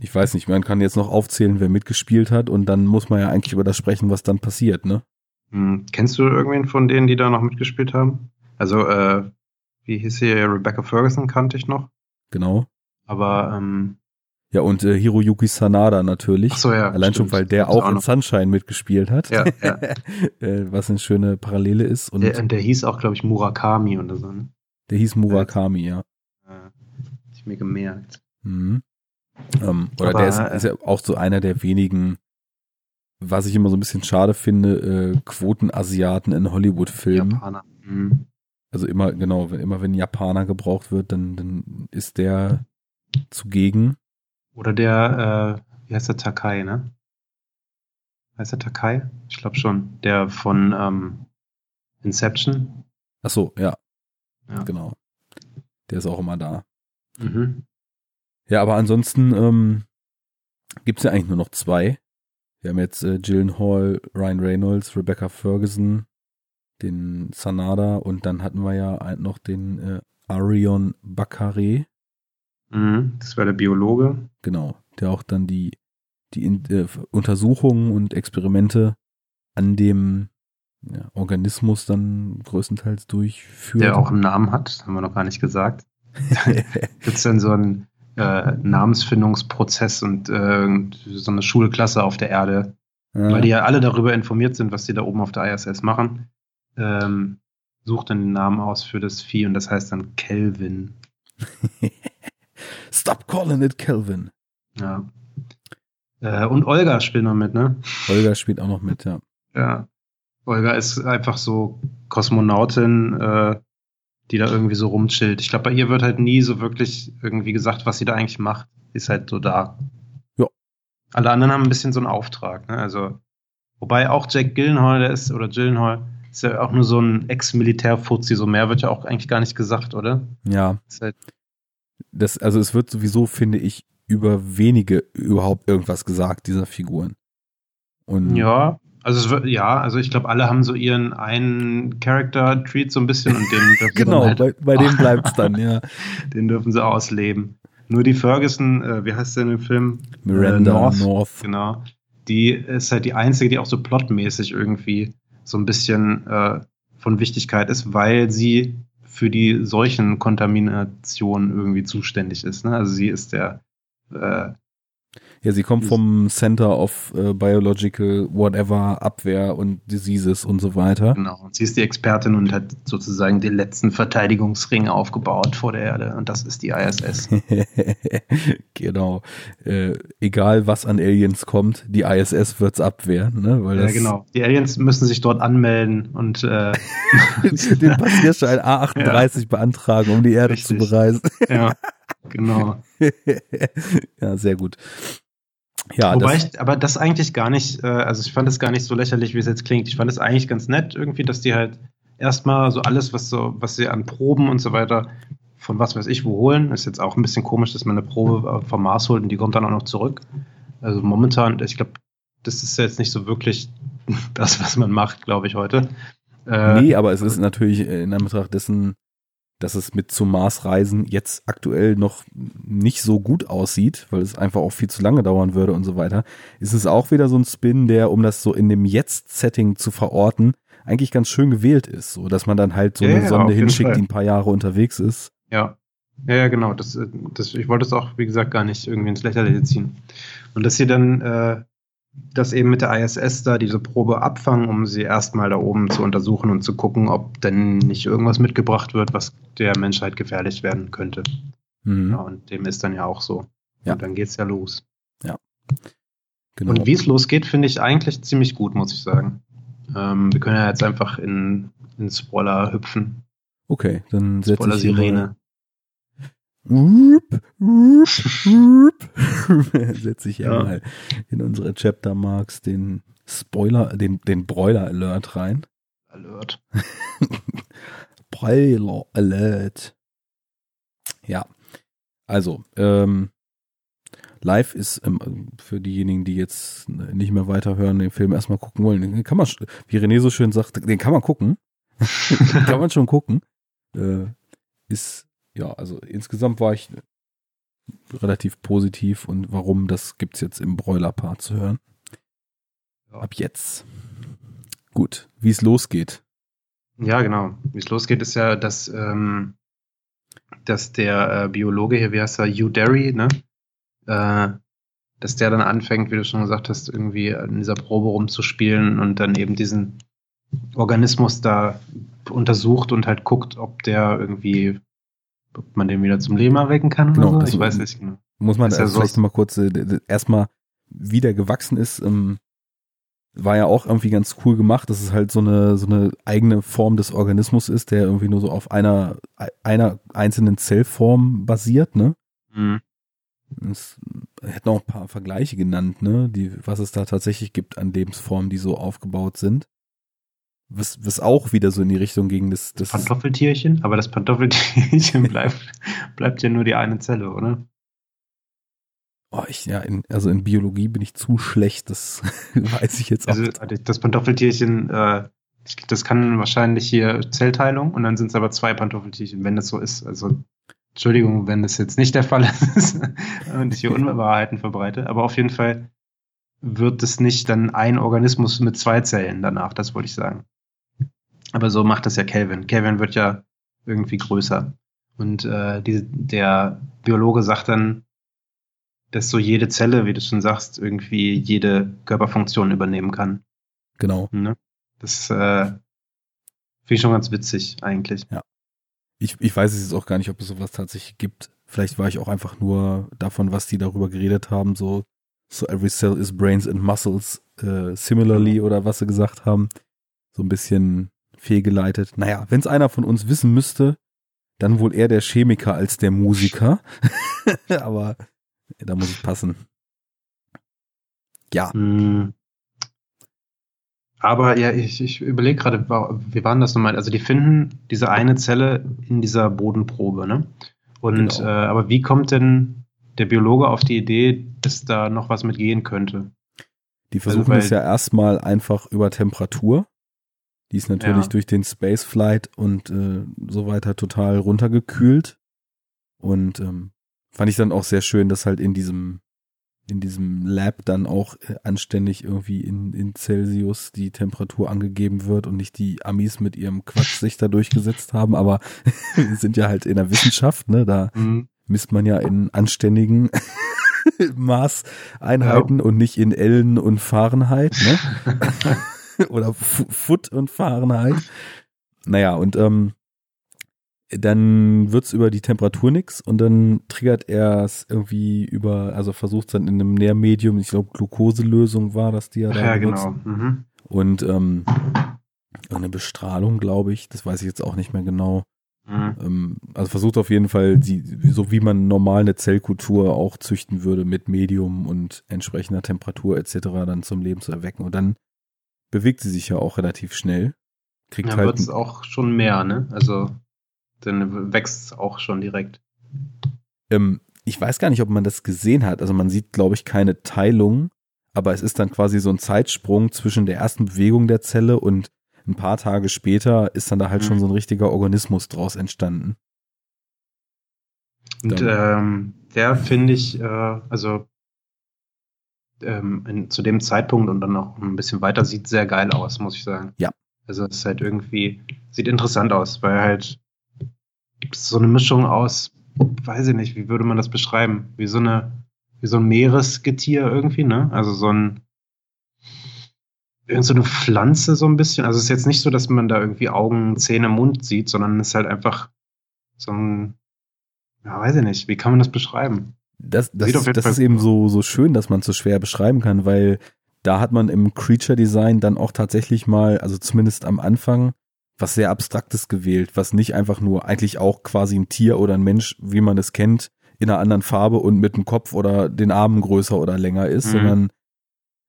ich weiß nicht, man kann jetzt noch aufzählen, wer mitgespielt hat und dann muss man ja eigentlich über das sprechen, was dann passiert, ne? Mhm. Kennst du irgendwen von denen, die da noch mitgespielt haben? Also, äh, wie hieß sie? Rebecca Ferguson kannte ich noch. Genau. Aber ähm, ja, und äh, Hiroyuki Sanada natürlich. Ach so, ja. Allein stimmt. schon, weil der auch, auch in Sunshine mitgespielt hat. Ja, ja. äh, was eine schöne Parallele ist. Und der, der hieß auch, glaube ich, Murakami oder so. Ne? Der hieß Murakami, ja. ja. ich mir gemerkt. Mhm. Ähm, oder Aber, der ist, ist, ja auch so einer der wenigen, was ich immer so ein bisschen schade finde, äh, Quotenasiaten in Hollywood-Filmen. Japaner. Mhm. Also immer, genau, wenn, immer wenn Japaner gebraucht wird, dann, dann ist der zugegen. Oder der, äh, wie heißt der Takai, ne? Heißt der Takai? Ich glaube schon. Der von ähm, Inception. Ach so, ja. ja. Genau. Der ist auch immer da. Mhm. Ja, aber ansonsten ähm, gibt es ja eigentlich nur noch zwei. Wir haben jetzt äh, Hall, Ryan Reynolds, Rebecca Ferguson, den Sanada und dann hatten wir ja noch den äh, Arion Bakare. Mhm, das war der Biologe. Genau, der auch dann die, die äh, Untersuchungen und Experimente an dem ja, Organismus dann größtenteils durchführt. Der auch einen Namen hat, haben wir noch gar nicht gesagt. Gibt es dann so einen äh, Namensfindungsprozess und äh, so eine Schulklasse auf der Erde, ja. weil die ja alle darüber informiert sind, was die da oben auf der ISS machen. Ähm, sucht dann den Namen aus für das Vieh und das heißt dann Kelvin. Stop calling it Kelvin. Ja. Äh, und Olga spielt noch mit, ne? Olga spielt auch noch mit, ja. Ja. Olga ist einfach so Kosmonautin, äh, die da irgendwie so rumchillt. Ich glaube, bei ihr wird halt nie so wirklich irgendwie gesagt, was sie da eigentlich macht. Sie ist halt so da. Ja. Alle anderen haben ein bisschen so einen Auftrag, ne? Also, wobei auch Jack Gillenhall, der ist, oder Gillenhall, ist ja auch nur so ein Ex-Militär-Fuzzi, so mehr wird ja auch eigentlich gar nicht gesagt, oder? Ja. Ist halt das, also es wird sowieso, finde ich, über wenige überhaupt irgendwas gesagt, dieser Figuren. Und ja, also es wird, ja, also ich glaube, alle haben so ihren einen Character-Treat so ein bisschen und den Genau, halt, bei, bei dem bleibt es dann, ja. Den dürfen sie ausleben. Nur die Ferguson, äh, wie heißt der in dem Film? Miranda äh, North. North. Genau. die ist halt die einzige, die auch so plotmäßig irgendwie so ein bisschen äh, von Wichtigkeit ist, weil sie für die Seuchenkontamination irgendwie zuständig ist. Ne? Also sie ist der äh, ja, sie kommt vom Center of äh, Biological Whatever, Abwehr und Diseases und so weiter. Genau. Und sie ist die Expertin und hat sozusagen den letzten Verteidigungsring aufgebaut vor der Erde. Und das ist die ISS. genau. Äh, egal was an Aliens kommt, die ISS wird's abwehren, ne? Weil ja, genau. Die Aliens müssen sich dort anmelden und äh, den Passierschein A38 ja. beantragen, um die Erde Richtig. zu bereisen. ja, genau. ja, sehr gut. Ja, Wobei das, ich, aber das eigentlich gar nicht, äh, also ich fand es gar nicht so lächerlich, wie es jetzt klingt. Ich fand es eigentlich ganz nett irgendwie, dass die halt erstmal so alles, was so, was sie an Proben und so weiter von was weiß ich wo holen, ist jetzt auch ein bisschen komisch, dass man eine Probe vom Mars holt und die kommt dann auch noch zurück. Also momentan, ich glaube, das ist jetzt nicht so wirklich das, was man macht, glaube ich, heute. Äh, nee, aber es ist natürlich in Anbetracht dessen, dass es mit zum Marsreisen jetzt aktuell noch nicht so gut aussieht, weil es einfach auch viel zu lange dauern würde und so weiter, ist es auch wieder so ein Spin, der, um das so in dem Jetzt-Setting zu verorten, eigentlich ganz schön gewählt ist, so dass man dann halt so ja, eine Sonde hinschickt, Fall. die ein paar Jahre unterwegs ist. Ja. Ja, ja, genau. Das, das, ich wollte es auch, wie gesagt, gar nicht irgendwie ins Lächerliche ziehen. Und dass sie dann äh, das eben mit der ISS da diese Probe abfangen, um sie erstmal da oben zu untersuchen und zu gucken, ob denn nicht irgendwas mitgebracht wird, was der Menschheit gefährlich werden könnte. Mhm. Ja, und dem ist dann ja auch so. Ja. Und dann geht's ja los. Ja. Genau. Und wie es losgeht, finde ich eigentlich ziemlich gut, muss ich sagen. Ähm, wir können ja jetzt einfach in, in Spoiler hüpfen. Okay, dann setze Spoiler ich Sirene. Setze ich ja, ja, mal in unsere Chapter Marks den Spoiler, den, den Broiler Alert rein. Alert. Broiler Alert. Ja. Also, ähm, Live ist ähm, für diejenigen, die jetzt nicht mehr weiterhören, den Film erstmal gucken wollen, den kann man, wie René so schön sagt, den kann man gucken. kann man schon gucken. Äh, ist ja, also insgesamt war ich relativ positiv und warum, das gibt's jetzt im Broiler-Part zu hören. Ab jetzt. Gut, wie es losgeht. Ja, genau. Wie es losgeht, ist ja, dass, ähm, dass der äh, Biologe hier, wie heißt er, Hugh Derry, ne? Äh, dass der dann anfängt, wie du schon gesagt hast, irgendwie in dieser Probe rumzuspielen und dann eben diesen Organismus da untersucht und halt guckt, ob der irgendwie ob man den wieder zum Leben erwecken kann genau, oder so. Ich weiß nicht genau. Muss man da ja vielleicht so mal kurz äh, erstmal wieder gewachsen ist, ähm, war ja auch irgendwie ganz cool gemacht, dass es halt so eine so eine eigene Form des Organismus ist, der irgendwie nur so auf einer einer einzelnen Zellform basiert, ne? Mhm. Es hätte noch ein paar Vergleiche genannt, ne? Die, was es da tatsächlich gibt an Lebensformen, die so aufgebaut sind. Was, was auch wieder so in die Richtung ging, das, das Pantoffeltierchen, aber das Pantoffeltierchen bleibt, bleibt ja nur die eine Zelle, oder? Oh, ich, ja, in, also in Biologie bin ich zu schlecht, das weiß ich jetzt auch. Also das Pantoffeltierchen, äh, das kann wahrscheinlich hier Zellteilung und dann sind es aber zwei Pantoffeltierchen, wenn das so ist. Also Entschuldigung, wenn das jetzt nicht der Fall ist und ich hier Unwahrheiten verbreite, aber auf jeden Fall wird es nicht dann ein Organismus mit zwei Zellen danach, das wollte ich sagen. Aber so macht das ja Kelvin. Kelvin wird ja irgendwie größer. Und äh, die, der Biologe sagt dann, dass so jede Zelle, wie du schon sagst, irgendwie jede Körperfunktion übernehmen kann. Genau. Ne? Das äh, finde ich schon ganz witzig eigentlich. Ja. Ich, ich weiß es jetzt auch gar nicht, ob es sowas tatsächlich gibt. Vielleicht war ich auch einfach nur davon, was die darüber geredet haben, so, so every cell is brains and muscles äh, similarly oder was sie gesagt haben. So ein bisschen fehlgeleitet. Naja, wenn es einer von uns wissen müsste, dann wohl eher der Chemiker als der Musiker. Aber da muss ich passen. Ja. Hm. Aber ja, ich, ich überlege gerade, wie waren das nochmal? Also die finden diese eine Zelle in dieser Bodenprobe, ne? Und genau. äh, aber wie kommt denn der Biologe auf die Idee, dass da noch was mit gehen könnte? Die versuchen also, es ja erstmal einfach über Temperatur. Die ist natürlich ja. durch den Spaceflight und äh, so weiter total runtergekühlt. Und ähm, fand ich dann auch sehr schön, dass halt in diesem, in diesem Lab dann auch äh, anständig irgendwie in, in Celsius die Temperatur angegeben wird und nicht die Amis mit ihrem Quatsch sich da durchgesetzt haben, aber wir sind ja halt in der Wissenschaft, ne? Da mhm. misst man ja in anständigen Maßeinheiten ja. und nicht in Ellen und Fahrenheit, ne? Oder Foot und Fahrenheit. Naja, und ähm, dann wird's über die Temperatur nix und dann triggert er es irgendwie über, also versucht dann in einem Nährmedium, ich glaube Glukoselösung war das, die er da Ja, genau. Mhm. Und ähm, eine Bestrahlung, glaube ich, das weiß ich jetzt auch nicht mehr genau. Mhm. Ähm, also versucht auf jeden Fall, die, so wie man normal eine Zellkultur auch züchten würde, mit Medium und entsprechender Temperatur etc. dann zum Leben zu erwecken. Und dann bewegt sie sich ja auch relativ schnell. Kriegt ja, halt wird's auch schon mehr, ne? Also dann wächst es auch schon direkt. Ähm, ich weiß gar nicht, ob man das gesehen hat. Also man sieht, glaube ich, keine Teilung, aber es ist dann quasi so ein Zeitsprung zwischen der ersten Bewegung der Zelle und ein paar Tage später ist dann da halt mhm. schon so ein richtiger Organismus draus entstanden. Und ähm, der finde ich, äh, also ähm, in, zu dem Zeitpunkt und dann noch ein bisschen weiter sieht sehr geil aus, muss ich sagen. Ja. Also es ist halt irgendwie, sieht interessant aus, weil halt so eine Mischung aus, weiß ich nicht, wie würde man das beschreiben? Wie so eine, wie so ein Meeresgetier irgendwie, ne? Also so ein, irgend so eine Pflanze so ein bisschen. Also es ist jetzt nicht so, dass man da irgendwie Augen, Zähne, Mund sieht, sondern es ist halt einfach so ein, ja, weiß ich nicht, wie kann man das beschreiben? Das, das, das ist eben so, so schön, dass man es so schwer beschreiben kann, weil da hat man im Creature Design dann auch tatsächlich mal, also zumindest am Anfang, was sehr Abstraktes gewählt, was nicht einfach nur eigentlich auch quasi ein Tier oder ein Mensch, wie man es kennt, in einer anderen Farbe und mit dem Kopf oder den Armen größer oder länger ist, mhm. sondern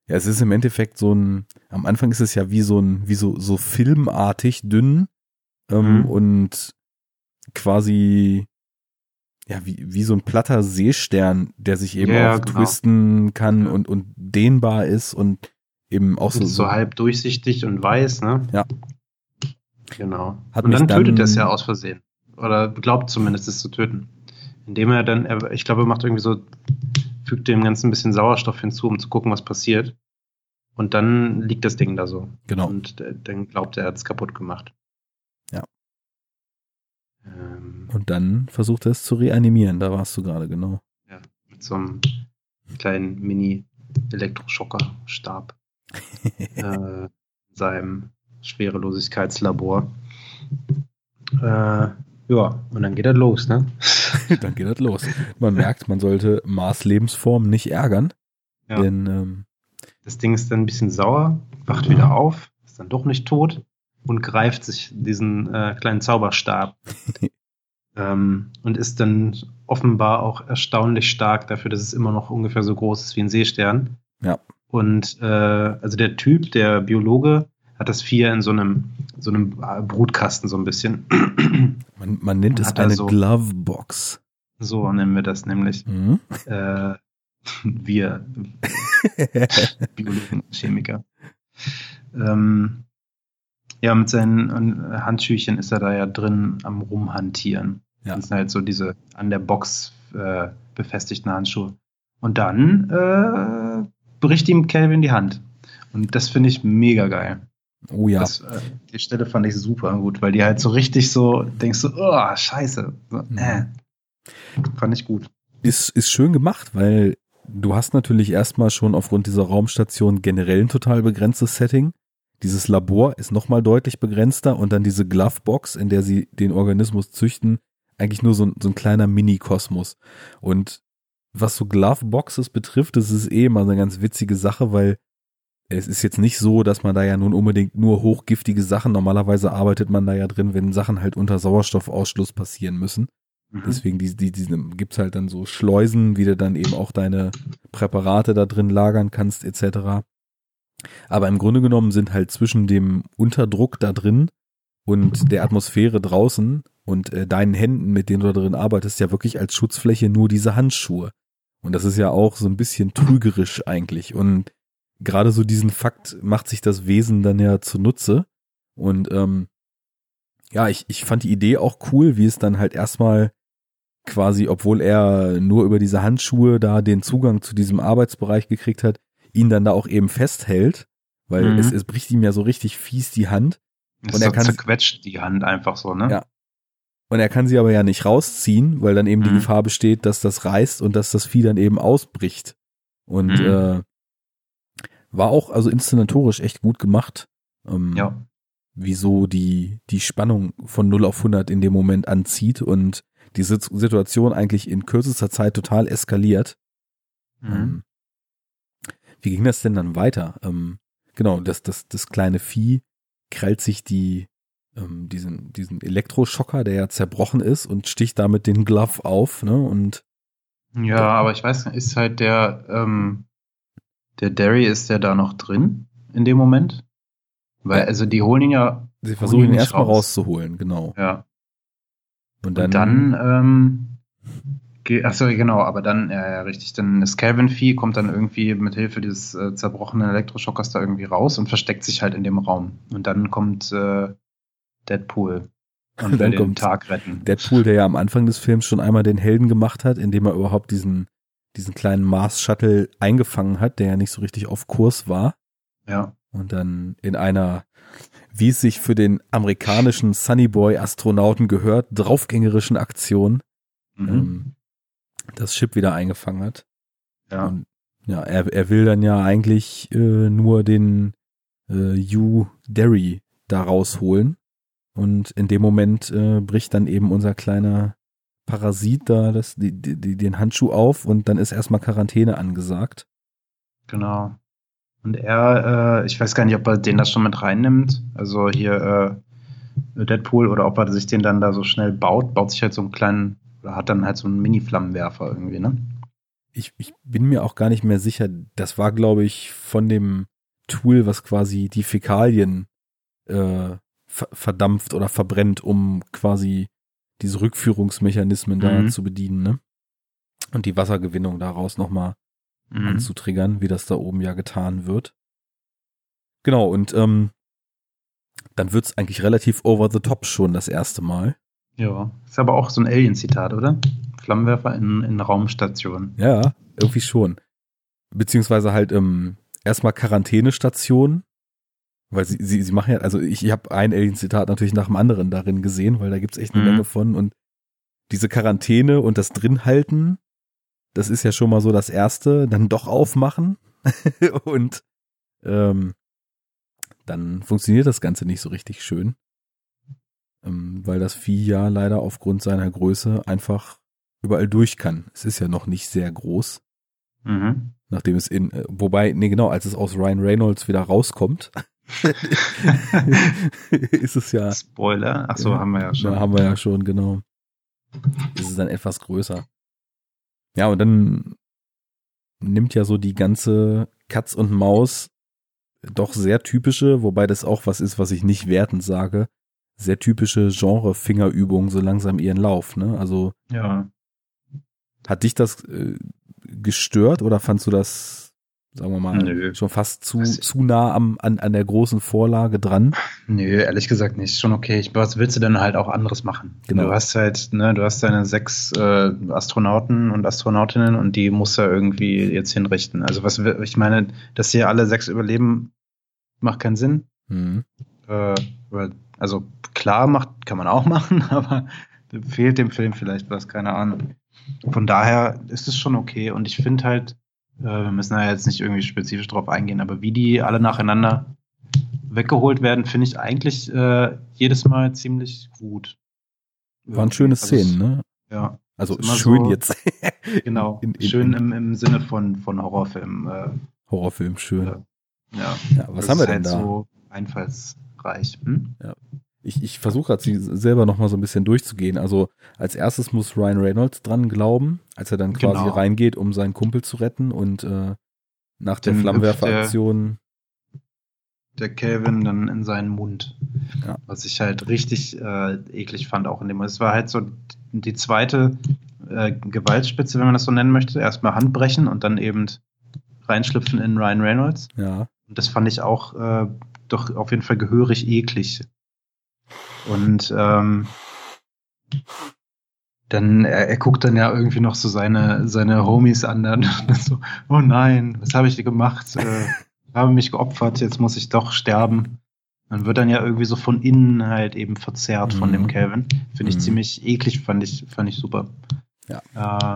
ja, es ist im Endeffekt so ein, am Anfang ist es ja wie so ein, wie so, so filmartig dünn ähm, mhm. und quasi ja, wie, wie so ein platter Seestern, der sich eben ja, auch genau. twisten kann ja. und, und dehnbar ist und eben auch so, so halb durchsichtig und weiß, ne? Ja. Genau. Hat und dann, dann tötet er es ja aus Versehen. Oder glaubt zumindest es zu töten. Indem er dann, er, ich glaube, er macht irgendwie so, fügt dem Ganzen ein bisschen Sauerstoff hinzu, um zu gucken, was passiert. Und dann liegt das Ding da so. Genau. Und äh, dann glaubt er, er hat es kaputt gemacht. Ja. Ähm, und dann versucht er es zu reanimieren, da warst du gerade, genau. Ja, mit so einem kleinen Mini-Elektroschocker-Stab. äh, seinem Schwerelosigkeitslabor. Äh, ja, und dann geht das los, ne? dann geht das los. Man merkt, man sollte Mars Lebensform nicht ärgern. Ja. Denn ähm, das Ding ist dann ein bisschen sauer, wacht wieder auf, ist dann doch nicht tot und greift sich diesen äh, kleinen Zauberstab. ähm, und ist dann offenbar auch erstaunlich stark dafür, dass es immer noch ungefähr so groß ist wie ein Seestern. Ja. Und äh, also der Typ, der Biologe, hat das Vier in so einem, so einem Brutkasten so ein bisschen. Man, man nennt es eine so, Glovebox. So nennen wir das nämlich. Mhm. Äh, wir Biologen, Chemiker. Ähm, ja, mit seinen Handschüchen ist er da ja drin am Rumhantieren. Ja. Das sind halt so diese an der Box äh, befestigten Handschuhe. Und dann äh, bricht ihm Calvin die Hand. Und das finde ich mega geil. Oh ja. Das, äh, die Stelle fand ich super gut, weil die halt so richtig so, denkst du, oh, scheiße. So, mhm. äh. Fand ich gut. Ist, ist schön gemacht, weil du hast natürlich erstmal schon aufgrund dieser Raumstation generell ein total begrenztes Setting. Dieses Labor ist nochmal deutlich begrenzter und dann diese Glovebox, in der sie den Organismus züchten, eigentlich nur so ein, so ein kleiner Mini-Kosmos. Und was so Gloveboxes betrifft, das ist eh immer eine ganz witzige Sache, weil es ist jetzt nicht so, dass man da ja nun unbedingt nur hochgiftige Sachen, normalerweise arbeitet man da ja drin, wenn Sachen halt unter Sauerstoffausschluss passieren müssen. Mhm. Deswegen die, die, die, gibt's halt dann so Schleusen, wie du dann eben auch deine Präparate da drin lagern kannst, etc. Aber im Grunde genommen sind halt zwischen dem Unterdruck da drin und der Atmosphäre draußen und äh, deinen Händen, mit denen du da drin arbeitest, ja wirklich als Schutzfläche nur diese Handschuhe. Und das ist ja auch so ein bisschen trügerisch eigentlich. Und gerade so diesen Fakt macht sich das Wesen dann ja zunutze. Und ähm, ja, ich, ich fand die Idee auch cool, wie es dann halt erstmal quasi, obwohl er nur über diese Handschuhe da den Zugang zu diesem Arbeitsbereich gekriegt hat, ihn dann da auch eben festhält, weil Mhm. es, es bricht ihm ja so richtig fies die Hand Und er kann- zerquetscht die Hand einfach so, ne? Ja. und er kann sie aber ja nicht rausziehen, weil dann eben die Mhm. Gefahr besteht, dass das reißt und dass das Vieh dann eben ausbricht. Und Mhm. äh, war auch also inszenatorisch echt gut gemacht. Ähm, Ja. wieso die, die Spannung von 0 auf 100 in dem Moment anzieht und die Sit- Situation eigentlich in kürzester Zeit total eskaliert. Mhm. Ähm, wie ging das denn dann weiter? Ähm, genau, das, das, das kleine Vieh krallt sich die, ähm, diesen, diesen Elektroschocker, der ja zerbrochen ist und sticht damit den Glove auf, ne? Und Ja, aber ich weiß nicht, ist halt der, ähm, der Derry, ist der da noch drin in dem Moment? Weil, also die holen ihn ja, sie versuchen ihn erstmal raus. rauszuholen, genau. ja. Und Und dann, dann, ähm, ge- ach so, genau, aber dann, ja, ja, richtig, dann das Calvin-Vieh kommt dann irgendwie mit Hilfe dieses äh, zerbrochenen Elektroschockers da irgendwie raus und versteckt sich halt in dem Raum. Und dann kommt äh, Deadpool und Dann kommt Tag retten. Deadpool, der ja am Anfang des Films schon einmal den Helden gemacht hat, indem er überhaupt diesen, diesen kleinen Mars-Shuttle eingefangen hat, der ja nicht so richtig auf Kurs war. Ja. und dann in einer, wie es sich für den amerikanischen Sunnyboy-Astronauten gehört, draufgängerischen Aktion Mhm. Das Schiff wieder eingefangen hat. ja. Und ja, er, er will dann ja eigentlich äh, nur den äh, Hugh Derry da rausholen. Und in dem Moment äh, bricht dann eben unser kleiner Parasit da das, die, die, den Handschuh auf und dann ist erstmal Quarantäne angesagt. Genau. Und er, äh, ich weiß gar nicht, ob er den das schon mit reinnimmt. Also hier äh, Deadpool oder ob er sich den dann da so schnell baut, baut sich halt so einen kleinen, hat dann halt so einen Mini-Flammenwerfer irgendwie, ne? ich, ich bin mir auch gar nicht mehr sicher. Das war, glaube ich, von dem Tool, was quasi die Fäkalien äh, ver verdampft oder verbrennt, um quasi diese Rückführungsmechanismen da Mhm. zu bedienen, ne? Und die Wassergewinnung daraus nochmal Mhm. anzutriggern, wie das da oben ja getan wird. Genau, und ähm, dann wird's eigentlich relativ over the top schon das erste Mal. Ja. Ist aber auch so ein Alien-Zitat, oder? Flammenwerfer in, in Raumstation. Ja, irgendwie schon. Beziehungsweise halt ähm, erstmal Quarantänestation, weil sie, sie, sie machen ja, also ich, ich habe ein Alien-Zitat natürlich nach dem anderen darin gesehen, weil da gibt's echt eine Mhm. Menge von und diese Quarantäne und das Drinhalten, das ist ja schon mal so das Erste, dann doch aufmachen und ähm, dann funktioniert das Ganze nicht so richtig schön, weil das Vieh ja leider aufgrund seiner Größe einfach überall durch kann. Es ist ja noch nicht sehr groß, Mhm. nachdem es in, äh, wobei, nee genau, als es aus Ryan Reynolds wieder rauskommt, ist es ja, Spoiler. Ach so, haben wir ja schon. haben wir ja schon, genau, ist es dann etwas größer. Ja, und dann nimmt ja so die ganze Katz und Maus doch sehr typische, wobei das auch was ist, was ich nicht wertend sage, sehr typische Genre-Fingerübung so langsam ihren Lauf, ne? Also ja. Hat dich das äh, gestört oder fandst du das, sagen wir mal, Nö. schon fast zu, Also- zu nah am, an, an der großen Vorlage dran? Nö, ehrlich gesagt nicht. Schon okay. Ich, was willst du denn halt auch anderes machen? Genau. Du hast halt, ne, du hast deine sechs äh, Astronauten und Astronautinnen und die musst du irgendwie jetzt hinrichten. Also was ich meine, dass hier alle sechs überleben, macht keinen Sinn. Hm. Äh, weil, also klar macht, kann man auch machen, aber fehlt dem Film vielleicht was, keine Ahnung. Von daher ist es schon okay und ich finde halt, äh, wir müssen da jetzt nicht irgendwie spezifisch drauf eingehen, aber wie die alle nacheinander weggeholt werden, finde ich eigentlich äh, jedes Mal ziemlich gut. Waren schöne Also Szenen, ne? Ja, Also schön so- jetzt. genau. In- in- schön im, im Sinne von, von Horrorfilm. Äh, Horrorfilm, schön. Ja. ja. Ja, was haben wir ist denn halt da? so einfallsreich. Hm? Ich, ich versuche gerade sie selber noch mal so ein bisschen durchzugehen. Also als erstes muss Ryan Reynolds dran glauben, als er dann quasi Genau. reingeht, um seinen Kumpel zu retten und äh, nach der Flammenwerferaktion der Calvin dann in seinen Mund. Ja. Was ich halt richtig äh, eklig fand auch in dem. Es war halt so die zweite äh, Gewaltspitze, wenn man das so nennen möchte. Erstmal Handbrechen und dann eben reinschlüpfen in Ryan Reynolds. ja, Und das fand ich auch äh, doch auf jeden Fall gehörig eklig. Und ähm, dann, er, er, guckt dann ja irgendwie noch so seine, seine Homies an, dann so, oh nein, was habe ich dir gemacht? Äh, habe mich geopfert, jetzt muss ich doch sterben. Man wird dann ja irgendwie so von innen halt eben verzerrt mhm. von dem Calvin. Finde ich mhm. ziemlich eklig, fand ich, fand ich super. Ja.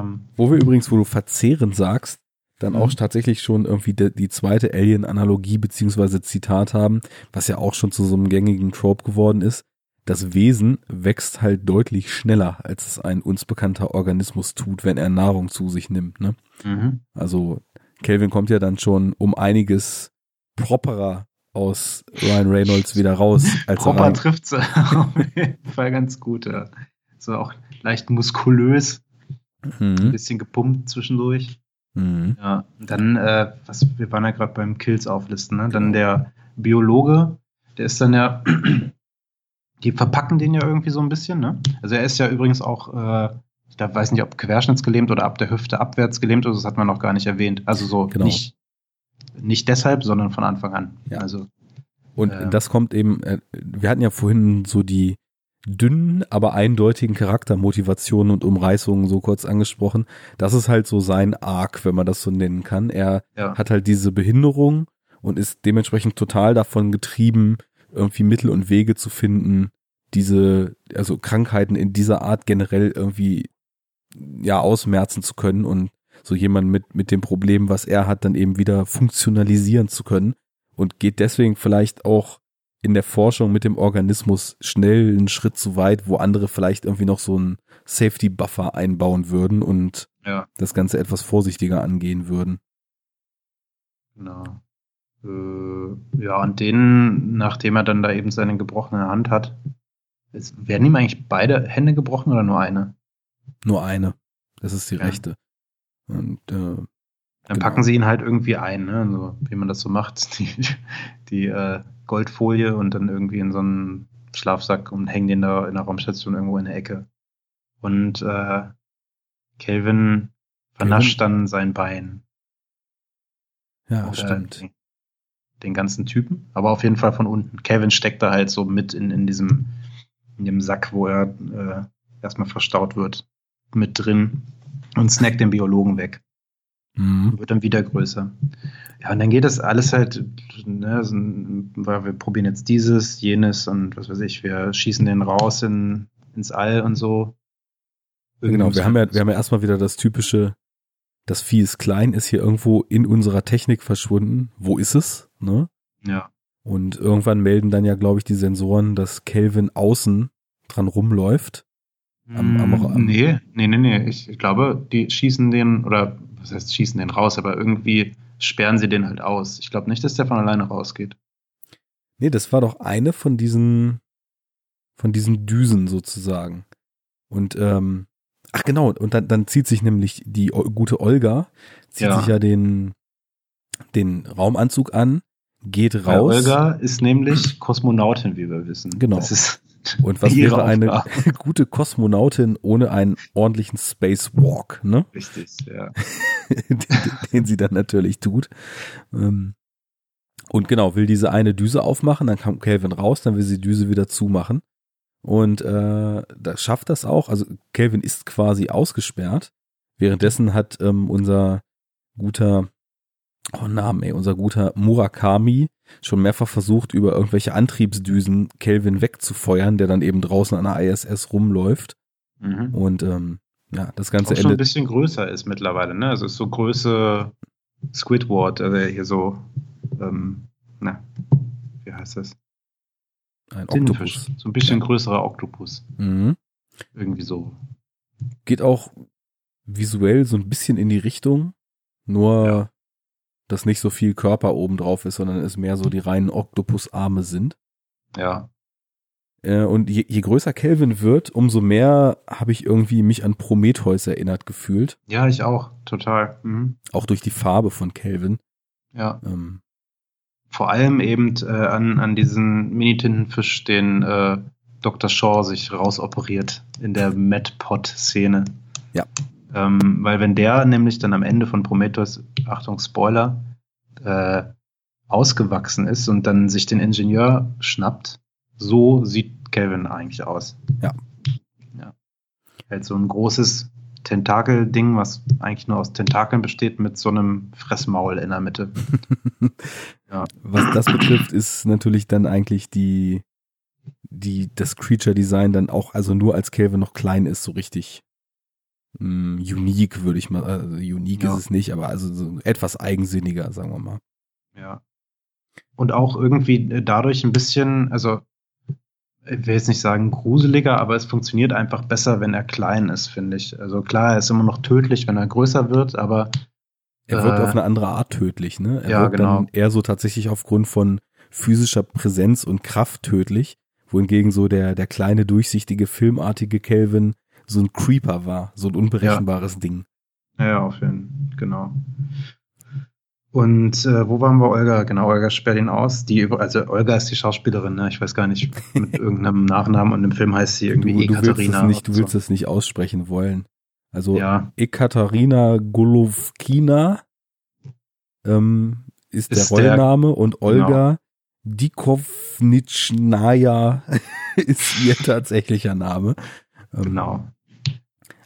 Ähm, wo wir übrigens, wo du verzehren sagst, dann auch mhm. tatsächlich schon irgendwie die, die zweite Alien-Analogie beziehungsweise Zitat haben, was ja auch schon zu so einem gängigen Trope geworden ist. Das Wesen wächst halt deutlich schneller, als es ein uns bekannter Organismus tut, wenn er Nahrung zu sich nimmt. Ne? Mhm. Also Kelvin kommt ja dann schon um einiges properer aus Ryan Reynolds wieder raus. Als Proper trifft sie auf jeden Fall ganz gut. Ja. So auch leicht muskulös, mhm. ein bisschen gepumpt zwischendurch. Mhm. Ja, dann, äh, was, wir waren ja gerade beim Kills auflisten, ne? Dann der Biologe, der ist dann ja, die verpacken den ja irgendwie so ein bisschen, ne? Also er ist ja übrigens auch, äh, ich weiß nicht, ob querschnittsgelähmt oder ab der Hüfte abwärts gelähmt, also das hat man noch gar nicht erwähnt. Also so genau. nicht, nicht deshalb, sondern von Anfang an. Ja. Also und äh, das kommt eben, äh, wir hatten ja vorhin so die dünnen, aber eindeutigen Charaktermotivationen und Umreißungen so kurz angesprochen. Das ist halt so sein Arc, wenn man das so nennen kann. Er ja. hat halt diese Behinderung und ist dementsprechend total davon getrieben, irgendwie Mittel und Wege zu finden, diese, also Krankheiten in dieser Art generell irgendwie ja ausmerzen zu können und so jemand mit, mit dem Problem, was er hat, dann eben wieder funktionalisieren zu können und geht deswegen vielleicht auch in der Forschung mit dem Organismus schnell einen Schritt zu weit, wo andere vielleicht irgendwie noch so einen Safety Buffer einbauen würden und ja. das Ganze etwas vorsichtiger angehen würden. Genau. Äh, ja, und den, nachdem er dann da eben seine gebrochene Hand hat, ist, werden ihm eigentlich beide Hände gebrochen oder nur eine? Nur eine. Das ist die ja. rechte. Und äh, dann genau. packen sie ihn halt irgendwie ein, ne? So, wie man das so macht. Die, die äh, Goldfolie und dann irgendwie in so einen Schlafsack und hängen den da in der Raumstation irgendwo in der Ecke. Und äh, Kelvin vernascht Kelvin? dann sein Bein. Ja, Oder stimmt. Den, ganzen Typen, aber auf jeden Fall von unten. Kelvin steckt da halt so mit in, in diesem in dem Sack, wo er äh, erstmal verstaut wird, mit drin und snackt den Biologen weg. Mhm. Wird dann wieder größer. Ja, und dann geht das alles halt, ne, so, weil wir probieren jetzt dieses, jenes und was weiß ich, wir schießen den raus in, ins All und so. genau, wir haben ja, wir haben ja erstmal wieder das typische, das Vieh ist klein, ist hier irgendwo in unserer Technik verschwunden. Wo ist es? Ne? Ja. Und irgendwann melden dann ja, glaube ich, die Sensoren, dass Kelvin außen dran rumläuft. Am, am, mm, am nee, nee, nee, nee. Ich, ich glaube, die schießen den, oder was heißt schießen den raus, aber irgendwie sperren sie den halt aus. Ich glaube nicht, dass der von alleine rausgeht. Nee, das war doch eine von diesen, von diesen Düsen sozusagen. Und, ähm, ach genau, und dann, dann zieht sich nämlich die gute Olga, zieht ja. sich ja den, den Raumanzug an, geht raus. Weil Olga ist nämlich Kosmonautin, wie wir wissen. Genau. Das ist und was wäre eine gute Kosmonautin ohne einen ordentlichen Spacewalk, ne? Richtig, ja. den, den, sie dann natürlich tut. Ähm, und genau, will diese eine Düse aufmachen, dann kommt Calvin raus, dann will sie die Düse wieder zumachen. Und äh, das schafft das auch. Also Calvin ist quasi ausgesperrt. Währenddessen hat ähm, unser guter oh Namen, ey, unser guter Murakami schon mehrfach versucht, über irgendwelche Antriebsdüsen Kelvin wegzufeuern, der dann eben draußen an der ISS rumläuft. Mhm. Und ähm, ja, das Ganze Auch schon ein bisschen größer ist mittlerweile, ne? Also ist so Größe Squidward, also hier so, ähm, na, wie heißt das? Ein Oktopus. So ein bisschen ja. größerer Oktopus. Mhm. Irgendwie so. Geht auch visuell so ein bisschen in die Richtung, nur ja dass nicht so viel Körper oben drauf ist, sondern es mehr so die reinen Oktopusarme sind. Ja. Äh, und je, je größer Kelvin wird, umso mehr habe ich irgendwie mich an Prometheus erinnert gefühlt. Ja, ich auch, total. Mhm. Auch durch die Farbe von Kelvin. Ja. Ähm. Vor allem eben äh, an, an diesen Mini-Tintenfisch, den äh, Dr. Shaw sich rausoperiert in der MedPod-Szene. Ja. Ähm, weil wenn der nämlich dann am Ende von Prometheus, Achtung, Spoiler, äh, ausgewachsen ist und dann sich den Ingenieur schnappt, so sieht Kelvin eigentlich aus. Ja. ja. halt so ein großes Tentakel-Ding, was eigentlich nur aus Tentakeln besteht, mit so einem Fressmaul in der Mitte. ja. Was das betrifft, ist natürlich dann eigentlich die, die, das Creature-Design dann auch, also nur als Kelvin noch klein ist, so richtig mh, hm, unique, würde ich mal, also unique ja. ist es nicht, aber also so etwas eigensinniger, sagen wir mal. Ja. Und auch irgendwie dadurch ein bisschen, also ich will jetzt nicht sagen gruseliger, aber es funktioniert einfach besser, wenn er klein ist, finde ich. Also klar, er ist immer noch tödlich, wenn er größer wird, aber er wird äh, auf eine andere Art tödlich, ne? Er ja, wird genau. dann eher so tatsächlich aufgrund von physischer Präsenz und Kraft tödlich, wohingegen so der der kleine durchsichtige filmartige Kelvin so ein Creeper war, so ein unberechenbares ja. Ding. Ja, auf jeden Fall, genau. Und äh, wo waren wir, Olga? Genau, Olga sperrt ihn aus. Die, also Olga ist die Schauspielerin, ne? Ich weiß gar nicht, mit irgendeinem Nachnamen und im Film heißt sie irgendwie du, du Ekaterina. Willst nicht, du willst so. es nicht aussprechen wollen. Also ja. Ekaterina Golovkina ähm, ist, ist der Rollenname der, und Olga genau. Dikovnitschnaja ist ihr tatsächlicher Name. Ähm, genau.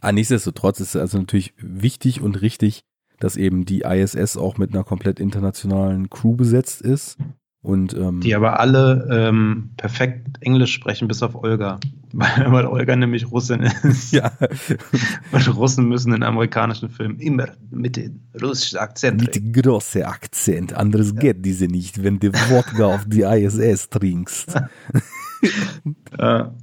Ah, nichtsdestotrotz ist es also natürlich wichtig und richtig, dass eben die ISS auch mit einer komplett internationalen Crew besetzt ist. Und, ähm, die aber alle ähm, perfekt Englisch sprechen, bis auf Olga. Weil, weil Olga nämlich Russin ist. Ja. Und Russen müssen in amerikanischen Filmen immer mit dem russischen Akzent Mit dem großen Akzent. Anderes ja. geht diese nicht, wenn du Wodka auf die ISS trinkst. ja.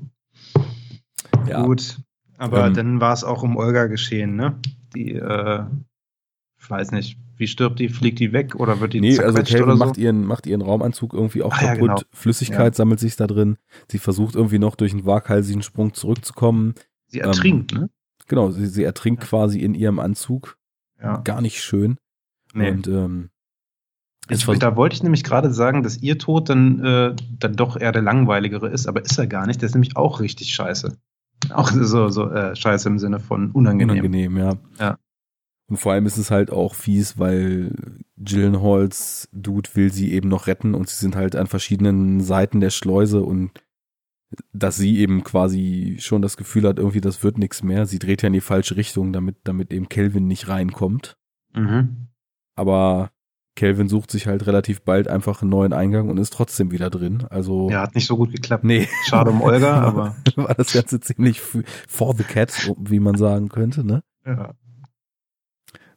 Ja. Gut. Aber ähm, dann war es auch um Olga geschehen, ne? Die äh, ich weiß nicht, wie stirbt die? Fliegt die weg oder wird die Nee, also Calvin so? macht, ihren, macht ihren Raumanzug irgendwie auch Ach, kaputt. Ja, genau. Flüssigkeit ja. sammelt sich da drin. Sie versucht irgendwie noch durch einen waghalsigen Sprung zurückzukommen. Sie ertrinkt, ähm, ne? Genau, sie, sie ertrinkt ja. quasi in ihrem Anzug. Ja. Gar nicht schön. Nee. Und ähm, ich, da wollte ich nämlich gerade sagen, dass ihr Tod dann, äh, dann doch eher der langweiligere ist, aber ist er gar nicht. Der ist nämlich auch richtig scheiße. Auch so, so äh, scheiße im Sinne von unangenehm. Unangenehm, ja. Ja. Und vor allem ist es halt auch fies, weil Gyllenhaals Dude will sie eben noch retten und sie sind halt an verschiedenen Seiten der Schleuse und dass sie eben quasi schon das Gefühl hat, irgendwie das wird nichts mehr. Sie dreht ja in die falsche Richtung, damit, damit eben Kelvin nicht reinkommt. Mhm. Aber Kelvin sucht sich halt relativ bald einfach einen neuen Eingang und ist trotzdem wieder drin. Also ja, hat nicht so gut geklappt. Nee. Schade um Olga, aber war das Ganze ziemlich for the cat, wie man sagen könnte, ne? Ja.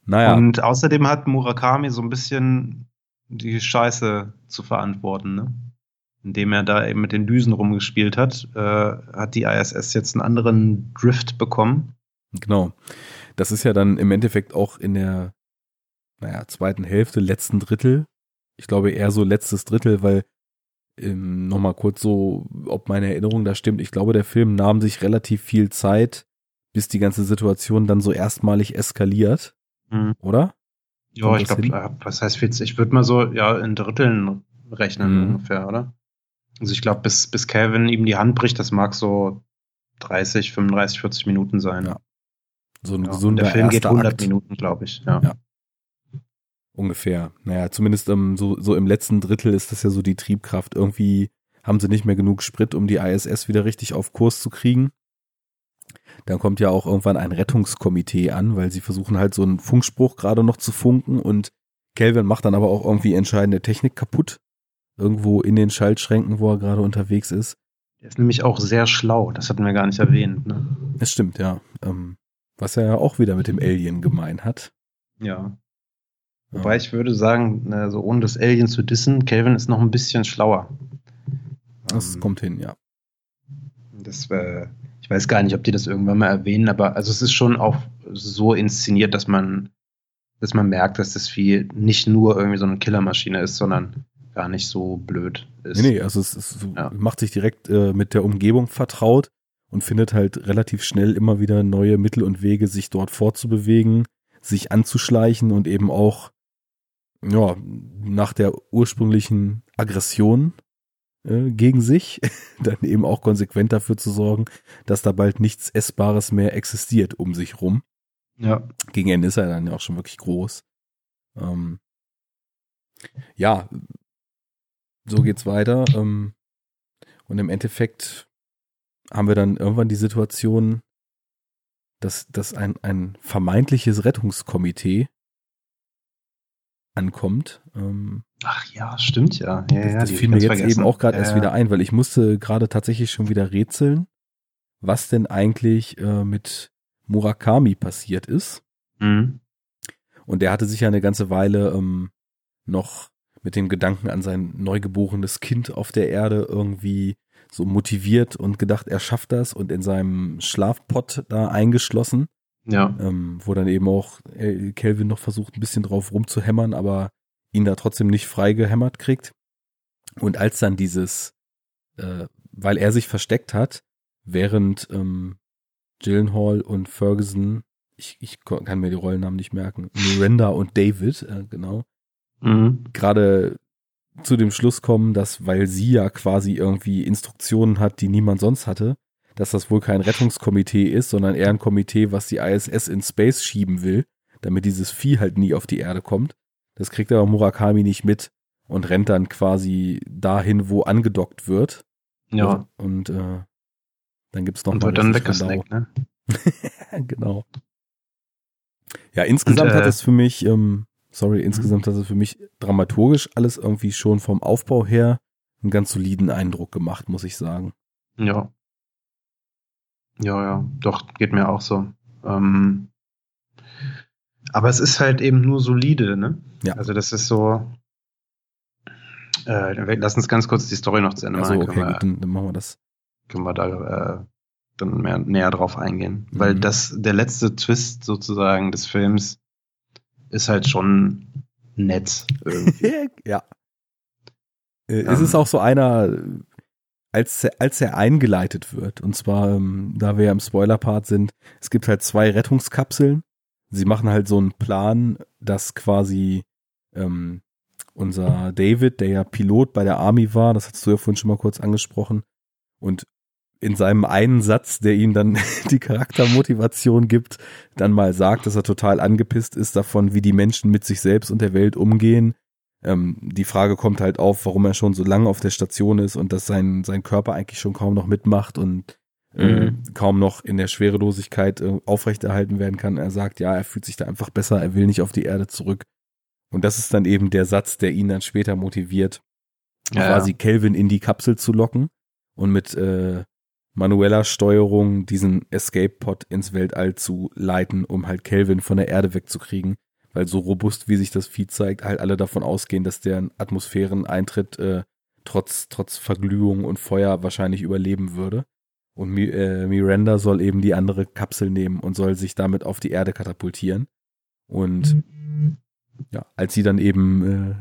Naja. Und außerdem hat Murakami so ein bisschen die Scheiße zu verantworten, ne? Indem er da eben mit den Düsen rumgespielt hat, äh, hat die ISS jetzt einen anderen Drift bekommen. Genau. Das ist ja dann im Endeffekt auch in der, naja, zweiten Hälfte, letzten Drittel. Ich glaube eher so letztes Drittel, weil ähm, nochmal kurz so, ob meine Erinnerung da stimmt. Ich glaube, der Film nahm sich relativ viel Zeit, bis die ganze Situation dann so erstmalig eskaliert. Mhm. Oder? Ja, ich glaube, was heißt jetzt? Ich würde mal so, ja, in Dritteln rechnen mhm. ungefähr, oder? Also ich glaube, bis, bis Calvin ihm die Hand bricht, das mag so 30, 35, 40 Minuten sein. Ja. So ein ja, gesunder Der Film geht 100 Akt. Minuten, glaube ich. Ja. ja. Ungefähr. Naja, zumindest um, so, so im letzten Drittel ist das ja so die Triebkraft. Irgendwie haben sie nicht mehr genug Sprit, um die ISS wieder richtig auf Kurs zu kriegen. Dann kommt ja auch irgendwann ein Rettungskomitee an, weil sie versuchen halt so einen Funkspruch gerade noch zu funken und Kelvin macht dann aber auch irgendwie entscheidende Technik kaputt. Irgendwo in den Schaltschränken, wo er gerade unterwegs ist. Der ist nämlich auch sehr schlau, das hatten wir gar nicht erwähnt. Ne? Das stimmt, ja. Ähm, was er ja auch wieder mit dem Alien gemein hat. Ja. Wobei ja. ich würde sagen, so ohne das Alien zu dissen, Kelvin ist noch ein bisschen schlauer. Das ähm, kommt hin, ja. Das wäre ich weiß gar nicht, ob die das irgendwann mal erwähnen, aber also es ist schon auch so inszeniert, dass man, dass man merkt, dass das Vieh nicht nur irgendwie so eine Killermaschine ist, sondern gar nicht so blöd ist. Nee, nee also es, es ja. macht sich direkt äh, mit der Umgebung vertraut und findet halt relativ schnell immer wieder neue Mittel und Wege, sich dort fortzubewegen, sich anzuschleichen und eben auch ja, nach der ursprünglichen Aggression äh, gegen sich, dann eben auch konsequent dafür zu sorgen, dass da bald nichts Essbares mehr existiert um sich rum. Ja. Gegen Ende ist er dann ja auch schon wirklich groß. Ähm, ja, so geht's weiter. Ähm, und im Endeffekt haben wir dann irgendwann die Situation, dass, dass ein, ein vermeintliches Rettungskomitee ankommt. Ähm, Ach ja, stimmt ja. ja, das ja das die fiel mir jetzt vergessen. eben auch gerade Ja, erst ja. wieder ein, weil ich musste gerade tatsächlich schon wieder rätseln, was denn eigentlich äh, mit Murakami passiert ist. Mhm. Und der hatte sich ja eine ganze Weile ähm, noch mit dem Gedanken an sein neugeborenes Kind auf der Erde irgendwie so motiviert und gedacht, er schafft das und in seinem Schlafpott da eingeschlossen, Ja. ähm, wo dann eben auch äh, Kelvin noch versucht, ein bisschen drauf rumzuhämmern, aber ihn da trotzdem nicht frei gehämmert kriegt. Und als dann dieses, äh, weil er sich versteckt hat, während ähm, Gyllenhaal und Ferguson, ich, ich kann mir die Rollennamen nicht merken, Miranda und David, äh, genau, Mhm. gerade zu dem Schluss kommen, dass, weil sie ja quasi irgendwie Instruktionen hat, die niemand sonst hatte, dass das wohl kein Rettungskomitee ist, sondern eher ein Komitee, was die ISS in Space schieben will, damit dieses Vieh halt nie auf die Erde kommt. Das kriegt aber Murakami nicht mit und rennt dann quasi dahin, wo angedockt wird. Ja. Und äh, dann gibt's noch Und wird dann weggesnackt, ne? genau. Ja, insgesamt Und, äh, hat es für mich, ähm, sorry, insgesamt hat es für mich dramaturgisch alles irgendwie schon vom Aufbau her einen ganz soliden Eindruck gemacht, muss ich sagen. Ja. Ja, ja, doch, geht mir auch so. Ähm, aber es ist halt eben nur solide, ne? Ja. Also das ist so. Äh, lass uns ganz kurz die Story noch zu Ende Also machen. okay, gut, dann, dann machen wir das. können wir da äh, dann mehr, näher drauf eingehen. Weil Mhm. das, der letzte Twist sozusagen des Films ist halt schon nett. Ja. Äh, Ähm. Es ist auch so einer, als, er- als er eingeleitet wird, und zwar, ähm, da wir ja im Spoiler-Part sind, es gibt halt zwei Rettungskapseln. Sie machen halt so einen Plan, dass quasi ähm, unser David, der ja Pilot bei der Army war, das hast du ja vorhin schon mal kurz angesprochen, und in seinem einen Satz, der ihm dann die Charaktermotivation gibt, dann mal sagt, dass er total angepisst ist davon, wie die Menschen mit sich selbst und der Welt umgehen. Ähm, die Frage kommt halt auf, warum er schon so lange auf der Station ist und dass sein, sein Körper eigentlich schon kaum noch mitmacht und äh, Mhm. kaum noch in der Schwerelosigkeit äh, aufrechterhalten werden kann. Er sagt, ja, er fühlt sich da einfach besser, er will nicht auf die Erde zurück. Und das ist dann eben der Satz, der ihn dann später motiviert, Ja, quasi Kelvin in die Kapsel zu locken und mit äh, manueller Steuerung diesen Escape-Pod ins Weltall zu leiten, um halt Kelvin von der Erde wegzukriegen. Weil so robust, wie sich das Vieh zeigt, halt alle davon ausgehen, dass der Atmosphäreneintritt äh, trotz, trotz Verglühung und Feuer wahrscheinlich überleben würde. Und Mi äh, Miranda soll eben die andere Kapsel nehmen und soll sich damit auf die Erde katapultieren. Und ja, als sie dann eben äh,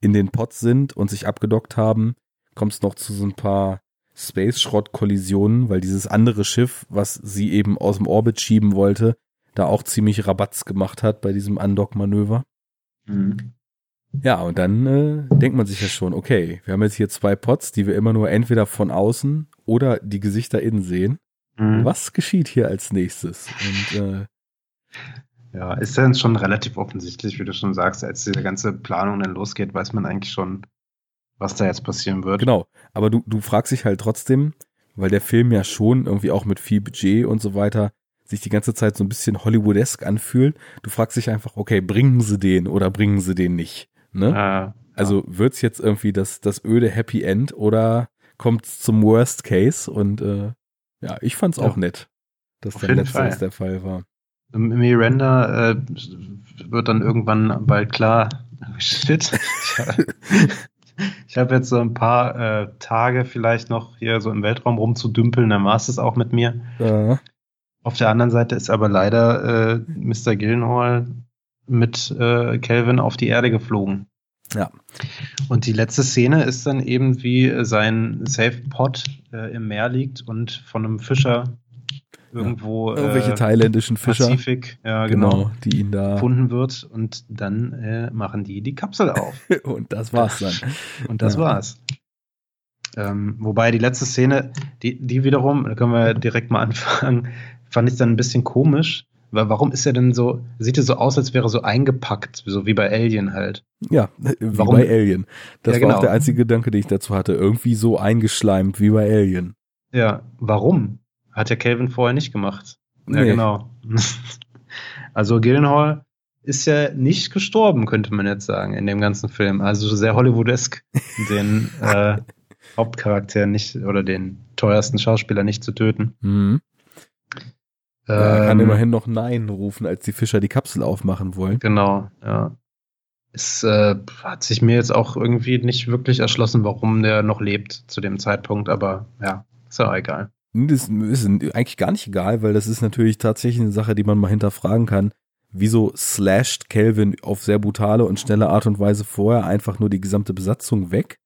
in den Pods sind und sich abgedockt haben, kommt es noch zu so ein paar Space-Schrott-Kollisionen, weil dieses andere Schiff, was sie eben aus dem Orbit schieben wollte, da auch ziemlich Rabatz gemacht hat bei diesem Undock-Manöver. Mhm. Ja, und dann äh, denkt man sich ja schon, okay, wir haben jetzt hier zwei Pods, die wir immer nur entweder von außen oder die Gesichter innen sehen. Mhm. Was geschieht hier als nächstes? Und äh, Ja, ist dann schon relativ offensichtlich, wie du schon sagst, als diese ganze Planung dann losgeht, weiß man eigentlich schon, was da jetzt passieren wird. Genau, aber du, du fragst dich halt trotzdem, weil der Film ja schon irgendwie auch mit viel Budget und so weiter sich die ganze Zeit so ein bisschen Hollywoodesk anfühlt. Du fragst dich einfach, okay, bringen sie den oder bringen sie den nicht? Ne? Äh, Also wird's jetzt irgendwie das, das öde Happy End oder kommt's zum Worst Case? Und äh, ja, ich fand's auch Ja. nett, dass Auf letzteres Fall. der Fall war. Miranda äh, wird dann irgendwann bald klar, shit, ich habe jetzt so ein paar äh, Tage vielleicht noch hier so im Weltraum rumzudümpeln, dann war es auch mit mir. Äh, Auf der anderen Seite ist aber leider äh, Mr. Gillenhall mit äh, Calvin auf die Erde geflogen. Ja. Und die letzte Szene ist dann eben, wie sein Safe Pod äh, im Meer liegt und von einem Fischer irgendwo irgendwelche äh, thailändischen Fischer, Pazifik, ja, genau, genau, die ihn da gefunden wird und dann äh, machen die die Kapsel auf. und das war's dann. Und das Ja. war's. Ähm, wobei die letzte Szene, die, die wiederum, da können wir direkt mal anfangen, fand ich dann ein bisschen komisch. Weil warum ist er denn so, sieht er so aus, als wäre er so eingepackt, so wie bei Alien halt. Ja, wie Warum? bei Alien. Das Ja, war genau. auch der einzige Gedanke, den ich dazu hatte. Irgendwie so eingeschleimt wie bei Alien. Ja, warum? Hat ja Calvin vorher nicht gemacht. Ja, nee. genau. Also Gyllenhaal ist ja nicht gestorben, könnte man jetzt sagen, in dem ganzen Film. Also sehr Hollywoodesk, den äh, Hauptcharakter nicht oder den teuersten Schauspieler nicht zu töten. Mhm. Er kann ähm, immerhin noch Nein rufen, als die Fischer die Kapsel aufmachen wollen. Genau, ja. Es äh, hat sich mir jetzt auch irgendwie nicht wirklich erschlossen, warum der noch lebt zu dem Zeitpunkt, aber ja, ist ja egal. Das ist eigentlich gar nicht egal, weil das ist natürlich tatsächlich eine Sache, die man mal hinterfragen kann. Wieso slasht Calvin auf sehr brutale und schnelle Art und Weise vorher einfach nur die gesamte Besatzung weg?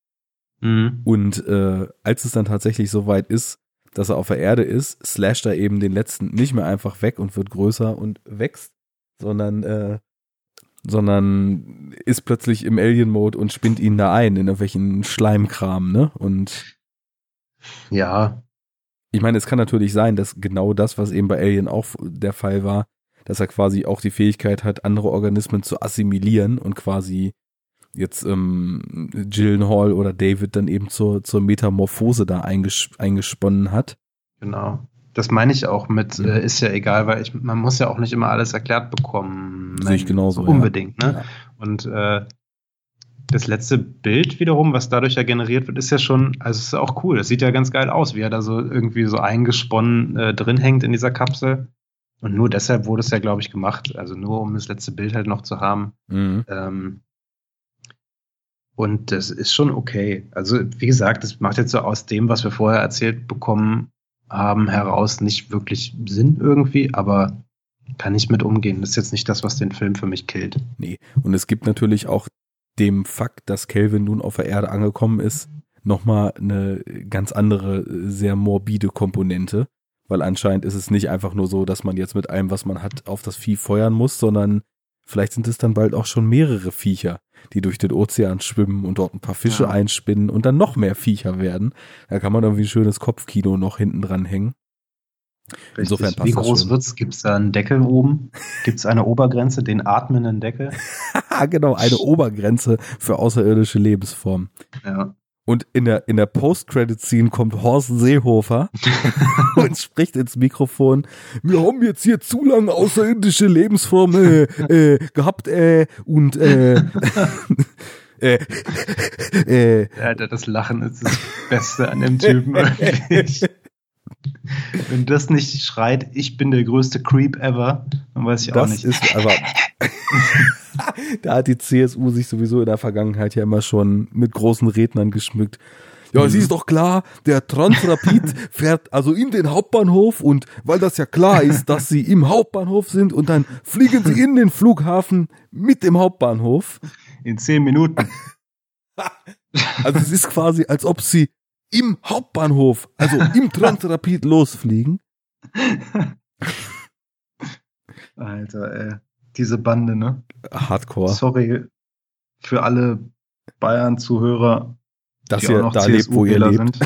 Mhm. Und äh, als es dann tatsächlich so weit ist, dass er auf der Erde ist, slasht er eben den letzten nicht mehr einfach weg und wird größer und wächst, sondern äh, sondern ist plötzlich im Alien-Mode und spinnt ihn da ein in irgendwelchen Schleimkram, ne? Und ja. Ich meine, es kann natürlich sein, dass genau das, was eben bei Alien auch der Fall war, dass er quasi auch die Fähigkeit hat, andere Organismen zu assimilieren und quasi jetzt ähm, Gyllenhaal oder David dann eben zur, zur Metamorphose da einges eingesponnen hat. Genau. Das meine ich auch mit, mhm. äh, ist ja egal, weil ich, man muss ja auch nicht immer alles erklärt bekommen. Sehe ich genauso. Unbedingt, ja. ne? Ja. Und äh, das letzte Bild wiederum, was dadurch ja generiert wird, ist ja schon, also ist ja auch cool. Das sieht ja ganz geil aus, wie er da so irgendwie so eingesponnen äh, drin hängt in dieser Kapsel. Und nur deshalb wurde es ja, glaube ich, gemacht. Also nur um das letzte Bild halt noch zu haben. Mhm. Ähm, und das ist schon okay. Also, wie gesagt, das macht jetzt so aus dem, was wir vorher erzählt bekommen haben, heraus nicht wirklich Sinn irgendwie, aber kann ich mit umgehen. Das ist jetzt nicht das, was den Film für mich killt. Nee. Und es gibt natürlich auch dem Fakt, dass Kelvin nun auf der Erde angekommen ist, nochmal eine ganz andere, sehr morbide Komponente. Weil anscheinend ist es nicht einfach nur so, dass man jetzt mit allem, was man hat, auf das Vieh feuern muss, sondern vielleicht sind es dann bald auch schon mehrere Viecher, die durch den Ozean schwimmen und dort ein paar Fische ja. einspinnen und dann noch mehr Viecher werden. Da kann man irgendwie ein schönes Kopfkino noch hinten dran hängen. Richtig. Insofern passt Wie groß wird's? Gibt es da einen Deckel oben? Gibt es eine Obergrenze, den atmenden Deckel? genau, eine Obergrenze für außerirdische Lebensformen. Ja. Und in der, in der Post-Credit-Scene kommt Horst Seehofer und spricht ins Mikrofon. Wir haben jetzt hier zu lange außerirdische Lebensformen äh, äh, gehabt äh, und äh, äh, äh, Alter, das Lachen ist das Beste an dem Typen. Wenn das nicht schreit, ich bin der größte Creep ever, dann weiß ich das auch nicht. Ist aber da hat die CSU sich sowieso in der Vergangenheit ja immer schon mit großen Rednern geschmückt. Ja, es ist doch klar, der Transrapid fährt also in den Hauptbahnhof und weil das ja klar ist, dass sie im Hauptbahnhof sind und dann fliegen sie in den Flughafen mit dem Hauptbahnhof. In zehn Minuten. Also es ist quasi, als ob sie im Hauptbahnhof, also im Transrapid losfliegen. Alter, ey. Diese Bande, ne? Hardcore. Sorry für alle Bayern-Zuhörer, dass ihr da lebt, wo ihr lebt.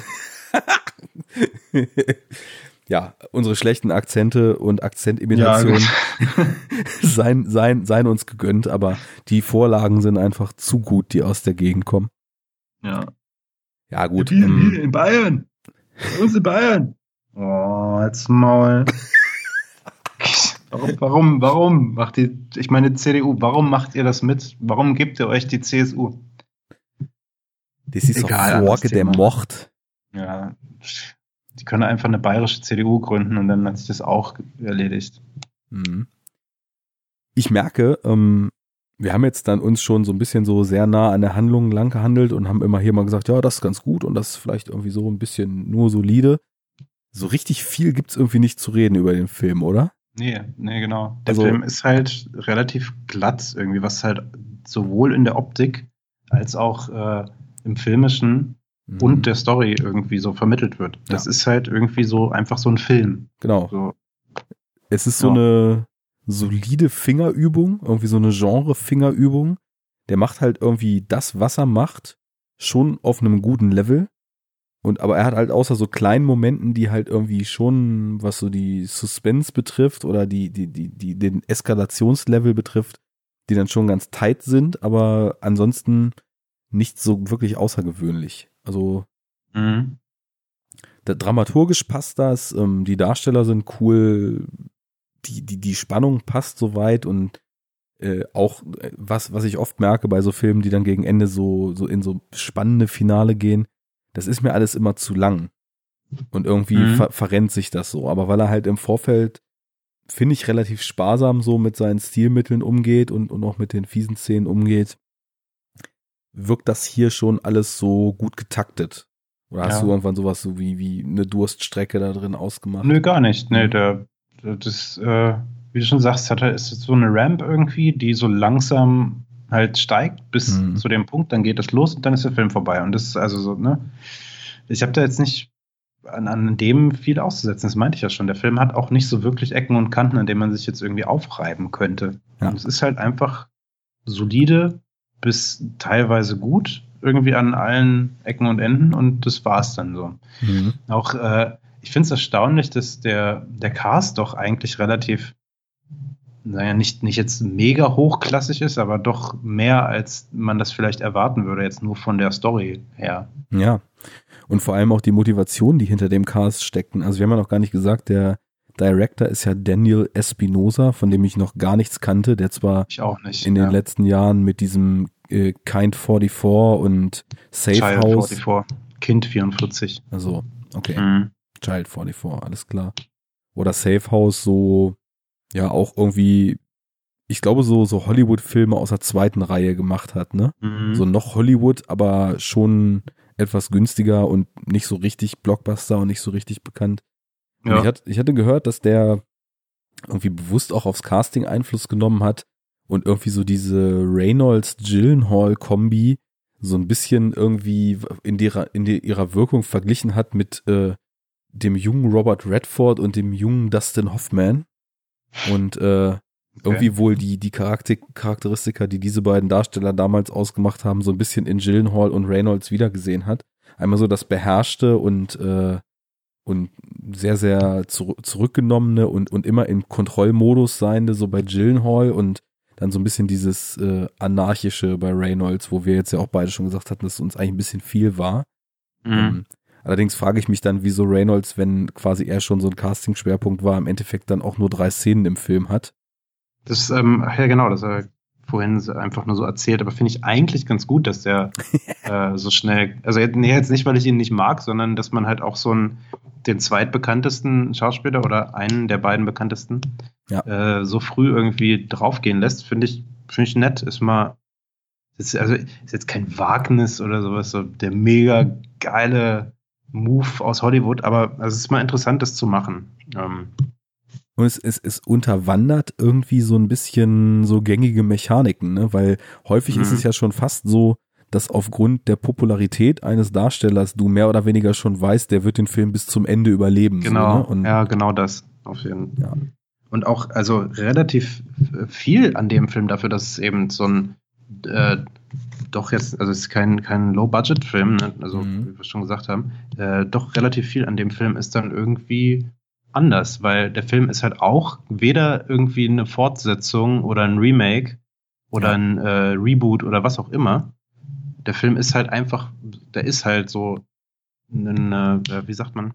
ja, unsere schlechten Akzente und Akzentimitationen ja, seien, seien, seien uns gegönnt, aber die Vorlagen sind einfach zu gut, die aus der Gegend kommen. Ja. Ja, gut. Ja, ähm, in Bayern. Uns in Bayern. Oh, jetzt Maul. warum, warum, warum macht die, ich meine CDU, warum macht ihr das mit? Warum gebt ihr euch die CSU? Das ist Egal, doch Frage der Mord. Ja, die können einfach eine bayerische CDU gründen und dann hat sich das auch erledigt. Mhm. Ich merke, ähm, wir haben jetzt dann uns schon so ein bisschen so sehr nah an der Handlung lang gehandelt und haben immer hier mal gesagt, ja, das ist ganz gut und das ist vielleicht irgendwie so ein bisschen nur solide. So richtig viel gibt's irgendwie nicht zu reden über den Film, oder? Nee, nee, genau. Der also, Film ist halt relativ glatt irgendwie, was halt sowohl in der Optik als auch äh, im Filmischen mhm. und der Story irgendwie so vermittelt wird. Das ja. ist halt irgendwie so einfach so ein Film. Genau. So. Es ist so ja. eine solide Fingerübung, irgendwie so eine Genre-Fingerübung. Der macht halt irgendwie das, was er macht, schon auf einem guten Level. Und aber er hat halt außer so kleinen Momenten, die halt irgendwie schon, was so die Suspense betrifft oder die, die, die, die, den Eskalationslevel betrifft, die dann schon ganz tight sind, aber ansonsten nicht so wirklich außergewöhnlich. Also mhm. der dramaturgisch passt das, ähm, die Darsteller sind cool, die, die, die Spannung passt soweit und äh, auch äh, was, was ich oft merke bei so Filmen, die dann gegen Ende so, so in so spannende Finale gehen, das ist mir alles immer zu lang. Und irgendwie mhm. ver verrennt sich das so. Aber weil er halt im Vorfeld, finde ich, relativ sparsam so mit seinen Stilmitteln umgeht und, und auch mit den fiesen Szenen umgeht, wirkt das hier schon alles so gut getaktet. Oder hast ja. du irgendwann sowas so wie, wie eine Durststrecke da drin ausgemacht? Nö, gar nicht. Nee, der, das, äh, wie du schon sagst, hat er, ist so eine Ramp irgendwie, die so langsam halt steigt bis mhm. zu dem Punkt, dann geht es los und dann ist der Film vorbei. Und das ist also so, ne? Ich habe da jetzt nicht an, an dem viel auszusetzen, das meinte ich ja schon. Der Film hat auch nicht so wirklich Ecken und Kanten, an denen man sich jetzt irgendwie aufreiben könnte. Ja. Und es ist halt einfach solide bis teilweise gut irgendwie an allen Ecken und Enden und das war's dann so. Mhm. Auch äh, ich finde es erstaunlich, dass der, der Cast doch eigentlich relativ, naja, nicht, nicht jetzt mega hochklassig ist, aber doch mehr, als man das vielleicht erwarten würde, jetzt nur von der Story her. Ja. Und vor allem auch die Motivation, die hinter dem Cast steckten. Also wir haben ja noch gar nicht gesagt, der Director ist ja Daniel Espinosa, von dem ich noch gar nichts kannte, der zwar nicht, in den letzten Jahren mit diesem äh, Kind 44 und Safe Child House. 44. Kind 44. Also, okay. Mhm. Child 44, alles klar. Oder Safe House so, ja, auch irgendwie, ich glaube, so, so Hollywood-Filme aus der zweiten Reihe gemacht hat, ne? Mhm. So noch Hollywood, aber schon etwas günstiger und nicht so richtig Blockbuster und nicht so richtig bekannt. Ja. Ich, hatte, ich hatte gehört, dass der irgendwie bewusst auch aufs Casting Einfluss genommen hat und irgendwie so diese Reynolds-Gillenhall-Kombi so ein bisschen irgendwie in, ihrer, in ihrer Wirkung verglichen hat mit äh, dem jungen Robert Redford und dem jungen Dustin Hoffman. Und äh, okay. irgendwie wohl die, die Charakter Charakteristika, die diese beiden Darsteller damals ausgemacht haben, so ein bisschen in Gyllenhaal und Reynolds wiedergesehen hat. Einmal so das beherrschte und äh, und sehr, sehr zu, zurückgenommene und, und immer im Kontrollmodus seiende, so bei Gyllenhaal und dann so ein bisschen dieses äh, anarchische bei Reynolds, wo wir jetzt ja auch beide schon gesagt hatten, dass es uns eigentlich ein bisschen viel war. Mhm. Ähm, allerdings frage ich mich dann, wieso Reynolds, wenn quasi er schon so ein Casting-Schwerpunkt war, im Endeffekt dann auch nur drei Szenen im Film hat. Das, ähm, ja genau, das er vorhin einfach nur so erzählt, aber finde ich eigentlich ganz gut, dass der äh, so schnell, also nee, jetzt nicht, weil ich ihn nicht mag, sondern dass man halt auch so einen, den zweitbekanntesten Schauspieler oder einen der beiden bekanntesten ja. äh, so früh irgendwie draufgehen lässt, finde ich, finde ich nett. Ist mal, ist, also ist jetzt kein Wagnis oder sowas, so der mega geile Move aus Hollywood, aber also es ist mal interessant, das zu machen. Ähm, und es, es, es unterwandert irgendwie so ein bisschen so gängige Mechaniken, ne? Weil häufig mhm. ist es ja schon fast so, dass aufgrund der Popularität eines Darstellers du mehr oder weniger schon weißt, der wird den Film bis zum Ende überleben. Genau, so, ne? ja, genau das. Auf jeden Fall. Ja. Und auch, also relativ viel an dem Film dafür, dass es eben so ein äh, doch jetzt, also es ist kein, kein Low-Budget-Film, ne? also mhm. wie wir schon gesagt haben, äh, doch relativ viel an dem Film ist dann irgendwie anders, weil der Film ist halt auch weder irgendwie eine Fortsetzung oder ein Remake oder ja. ein äh, Reboot oder was auch immer. Der Film ist halt einfach, der ist halt so ein, äh, wie sagt man?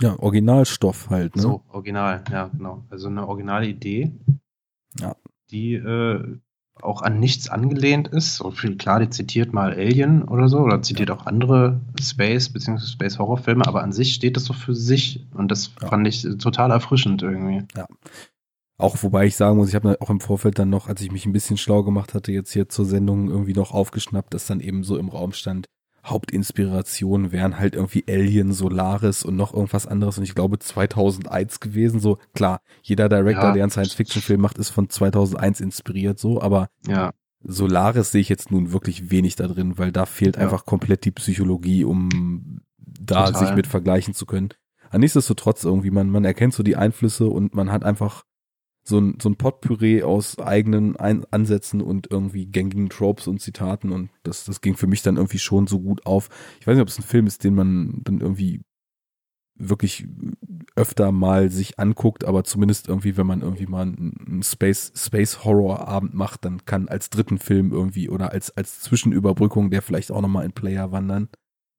Ja, Originalstoff halt, ne? So, original, ja, genau. Also eine originale Idee. Ja. Die äh, auch an nichts angelehnt ist. So viel klar, die zitiert mal Alien oder so oder zitiert auch andere Space- bzw. Space-Horror-Filme, aber an sich steht das so für sich und das ja. fand ich total erfrischend irgendwie. Ja. Auch wobei ich sagen muss, ich habe auch im Vorfeld dann noch, als ich mich ein bisschen schlau gemacht hatte, jetzt hier zur Sendung irgendwie noch aufgeschnappt, dass dann eben so im Raum stand, Hauptinspiration wären halt irgendwie Alien, Solaris und noch irgendwas anderes und ich glaube 2001 gewesen. So klar, jeder Director, ja. der einen Science-Fiction-Film macht, ist von 2001 inspiriert so, aber ja. Solaris sehe ich jetzt nun wirklich wenig da drin, weil da fehlt ja. einfach komplett die Psychologie, um da Total. sich mit vergleichen zu können. Aber nichtsdestotrotz irgendwie, man, man erkennt so die Einflüsse und man hat einfach so ein, so ein Potpüree aus eigenen ein Ansätzen und irgendwie gängigen Tropes und Zitaten und das, das ging für mich dann irgendwie schon so gut auf. Ich weiß nicht, ob es ein Film ist, den man dann irgendwie wirklich öfter mal sich anguckt, aber zumindest irgendwie, wenn man irgendwie mal einen Space, Space Horror Abend macht, dann kann als dritten Film irgendwie oder als, als Zwischenüberbrückung der vielleicht auch nochmal in Player wandern.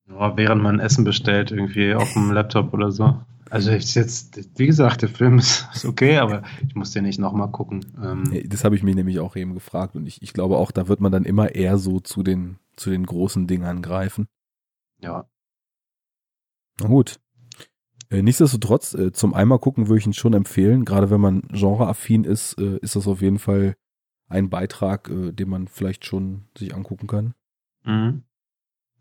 Ja, während man Essen bestellt, irgendwie auf dem Laptop oder so. Also ich jetzt, wie gesagt, der Film ist, okay, aber ich muss den nicht nochmal gucken. Ähm, das habe ich mich nämlich auch eben gefragt und ich, ich glaube auch, da wird man dann immer eher so zu den, zu den großen Dingern greifen. Ja. Na gut. Äh, nichtsdestotrotz, äh, zum einmal gucken würde ich ihn schon empfehlen. Gerade wenn man genreaffin ist, äh, ist das auf jeden Fall ein Beitrag, den man vielleicht schon sich angucken kann. Mhm.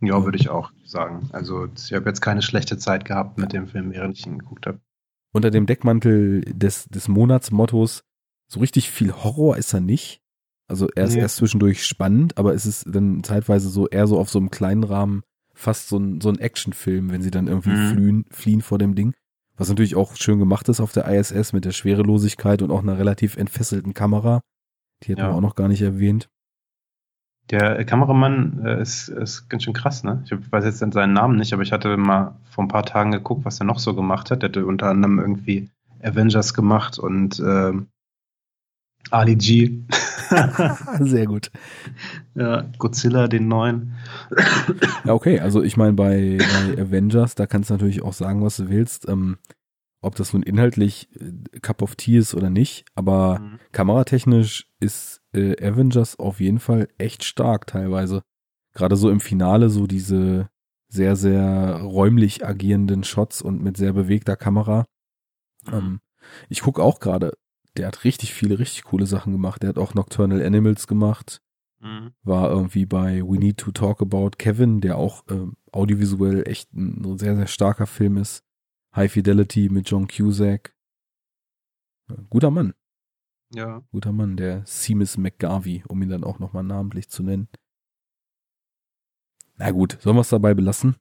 Ja, würde ich auch sagen. Also ich habe jetzt keine schlechte Zeit gehabt mit dem Film, während ich ihn geguckt habe. Unter dem Deckmantel des, des Monatsmottos, so richtig viel Horror ist er nicht. Also er ist nee. erst zwischendurch spannend, aber es ist dann zeitweise so eher so auf so einem kleinen Rahmen fast so ein, so ein Actionfilm, wenn sie dann irgendwie mhm. fliehen, fliehen vor dem Ding. Was natürlich auch schön gemacht ist auf der ISS mit der Schwerelosigkeit und auch einer relativ entfesselten Kamera. Die hätten ja. wir auch noch gar nicht erwähnt. Der Kameramann äh, ist, ist ganz schön krass, ne? Ich weiß jetzt seinen Namen nicht, aber ich hatte mal vor ein paar Tagen geguckt, was er noch so gemacht hat. Er hatte unter anderem irgendwie Avengers gemacht und äh, Ali G. Sehr gut. Ja, Godzilla, den neuen. ja, okay, also ich meine, bei, bei Avengers, da kannst du natürlich auch sagen, was du willst. Ähm, ob das nun inhaltlich äh, Cup of Tea ist oder nicht, aber mhm. kameratechnisch ist äh, Avengers auf jeden Fall echt stark teilweise. Gerade so im Finale, so diese sehr, sehr räumlich agierenden Shots und mit sehr bewegter Kamera. Mhm. Ähm, ich gucke auch gerade, der hat richtig viele, richtig coole Sachen gemacht. Der hat auch Nocturnal Animals gemacht. Mhm. War irgendwie bei We Need to Talk About Kevin, der auch äh, audiovisuell echt ein sehr, sehr starker Film ist. High Fidelity mit John Cusack. Guter Mann. Ja. Guter Mann, der Seamus McGarvey, um ihn dann auch nochmal namentlich zu nennen. Na gut, sollen wir es dabei belassen?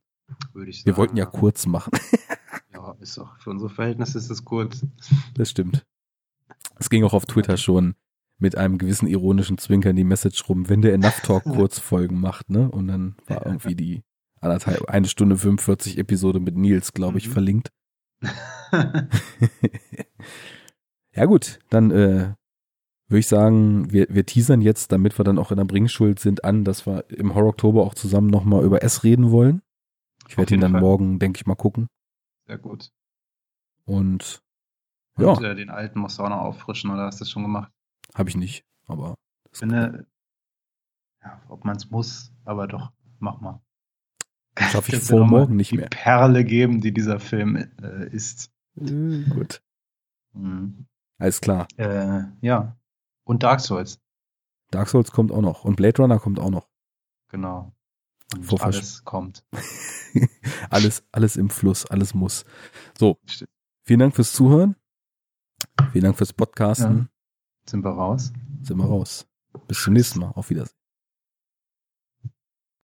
Würde ich sagen. Wir wollten ja, kurz machen. ja, ist auch, für unsere Verhältnisse ist es kurz. Das stimmt. Es ging auch auf Twitter schon mit einem gewissen ironischen Zwinkern die Message rum, wenn der Enough Talk Kurzfolgen macht, ne? Und dann war irgendwie die anderthalb, eine Stunde 45 Episode mit Nils, glaube ich, mhm. verlinkt. ja gut, dann äh, würde ich sagen, wir, wir teasern jetzt, damit wir dann auch in der Bringschuld sind, an, dass wir im Horror-Oktober auch zusammen nochmal über S reden wollen. Ich werde ihn dann Fall. morgen, denke ich, mal gucken. Sehr gut. Und, Und ja. Äh, den alten musst du auch noch auffrischen, oder hast du das schon gemacht? Habe ich nicht, aber. Ich finde, ja, ob man es muss, aber doch, mach mal. Schaffe ich vor morgen nicht mehr. Perle geben, die dieser Film äh, ist. Gut. Mhm. Alles klar. Äh, ja. Und Dark Souls. Dark Souls kommt auch noch. Und Blade Runner kommt auch noch. Genau. Und alles kommt. alles, alles im Fluss, alles muss. So. Vielen Dank fürs Zuhören. Vielen Dank fürs Podcasten. Ja. Sind wir raus? Sind wir raus. Bis zum nächsten Mal. Auf Wiedersehen.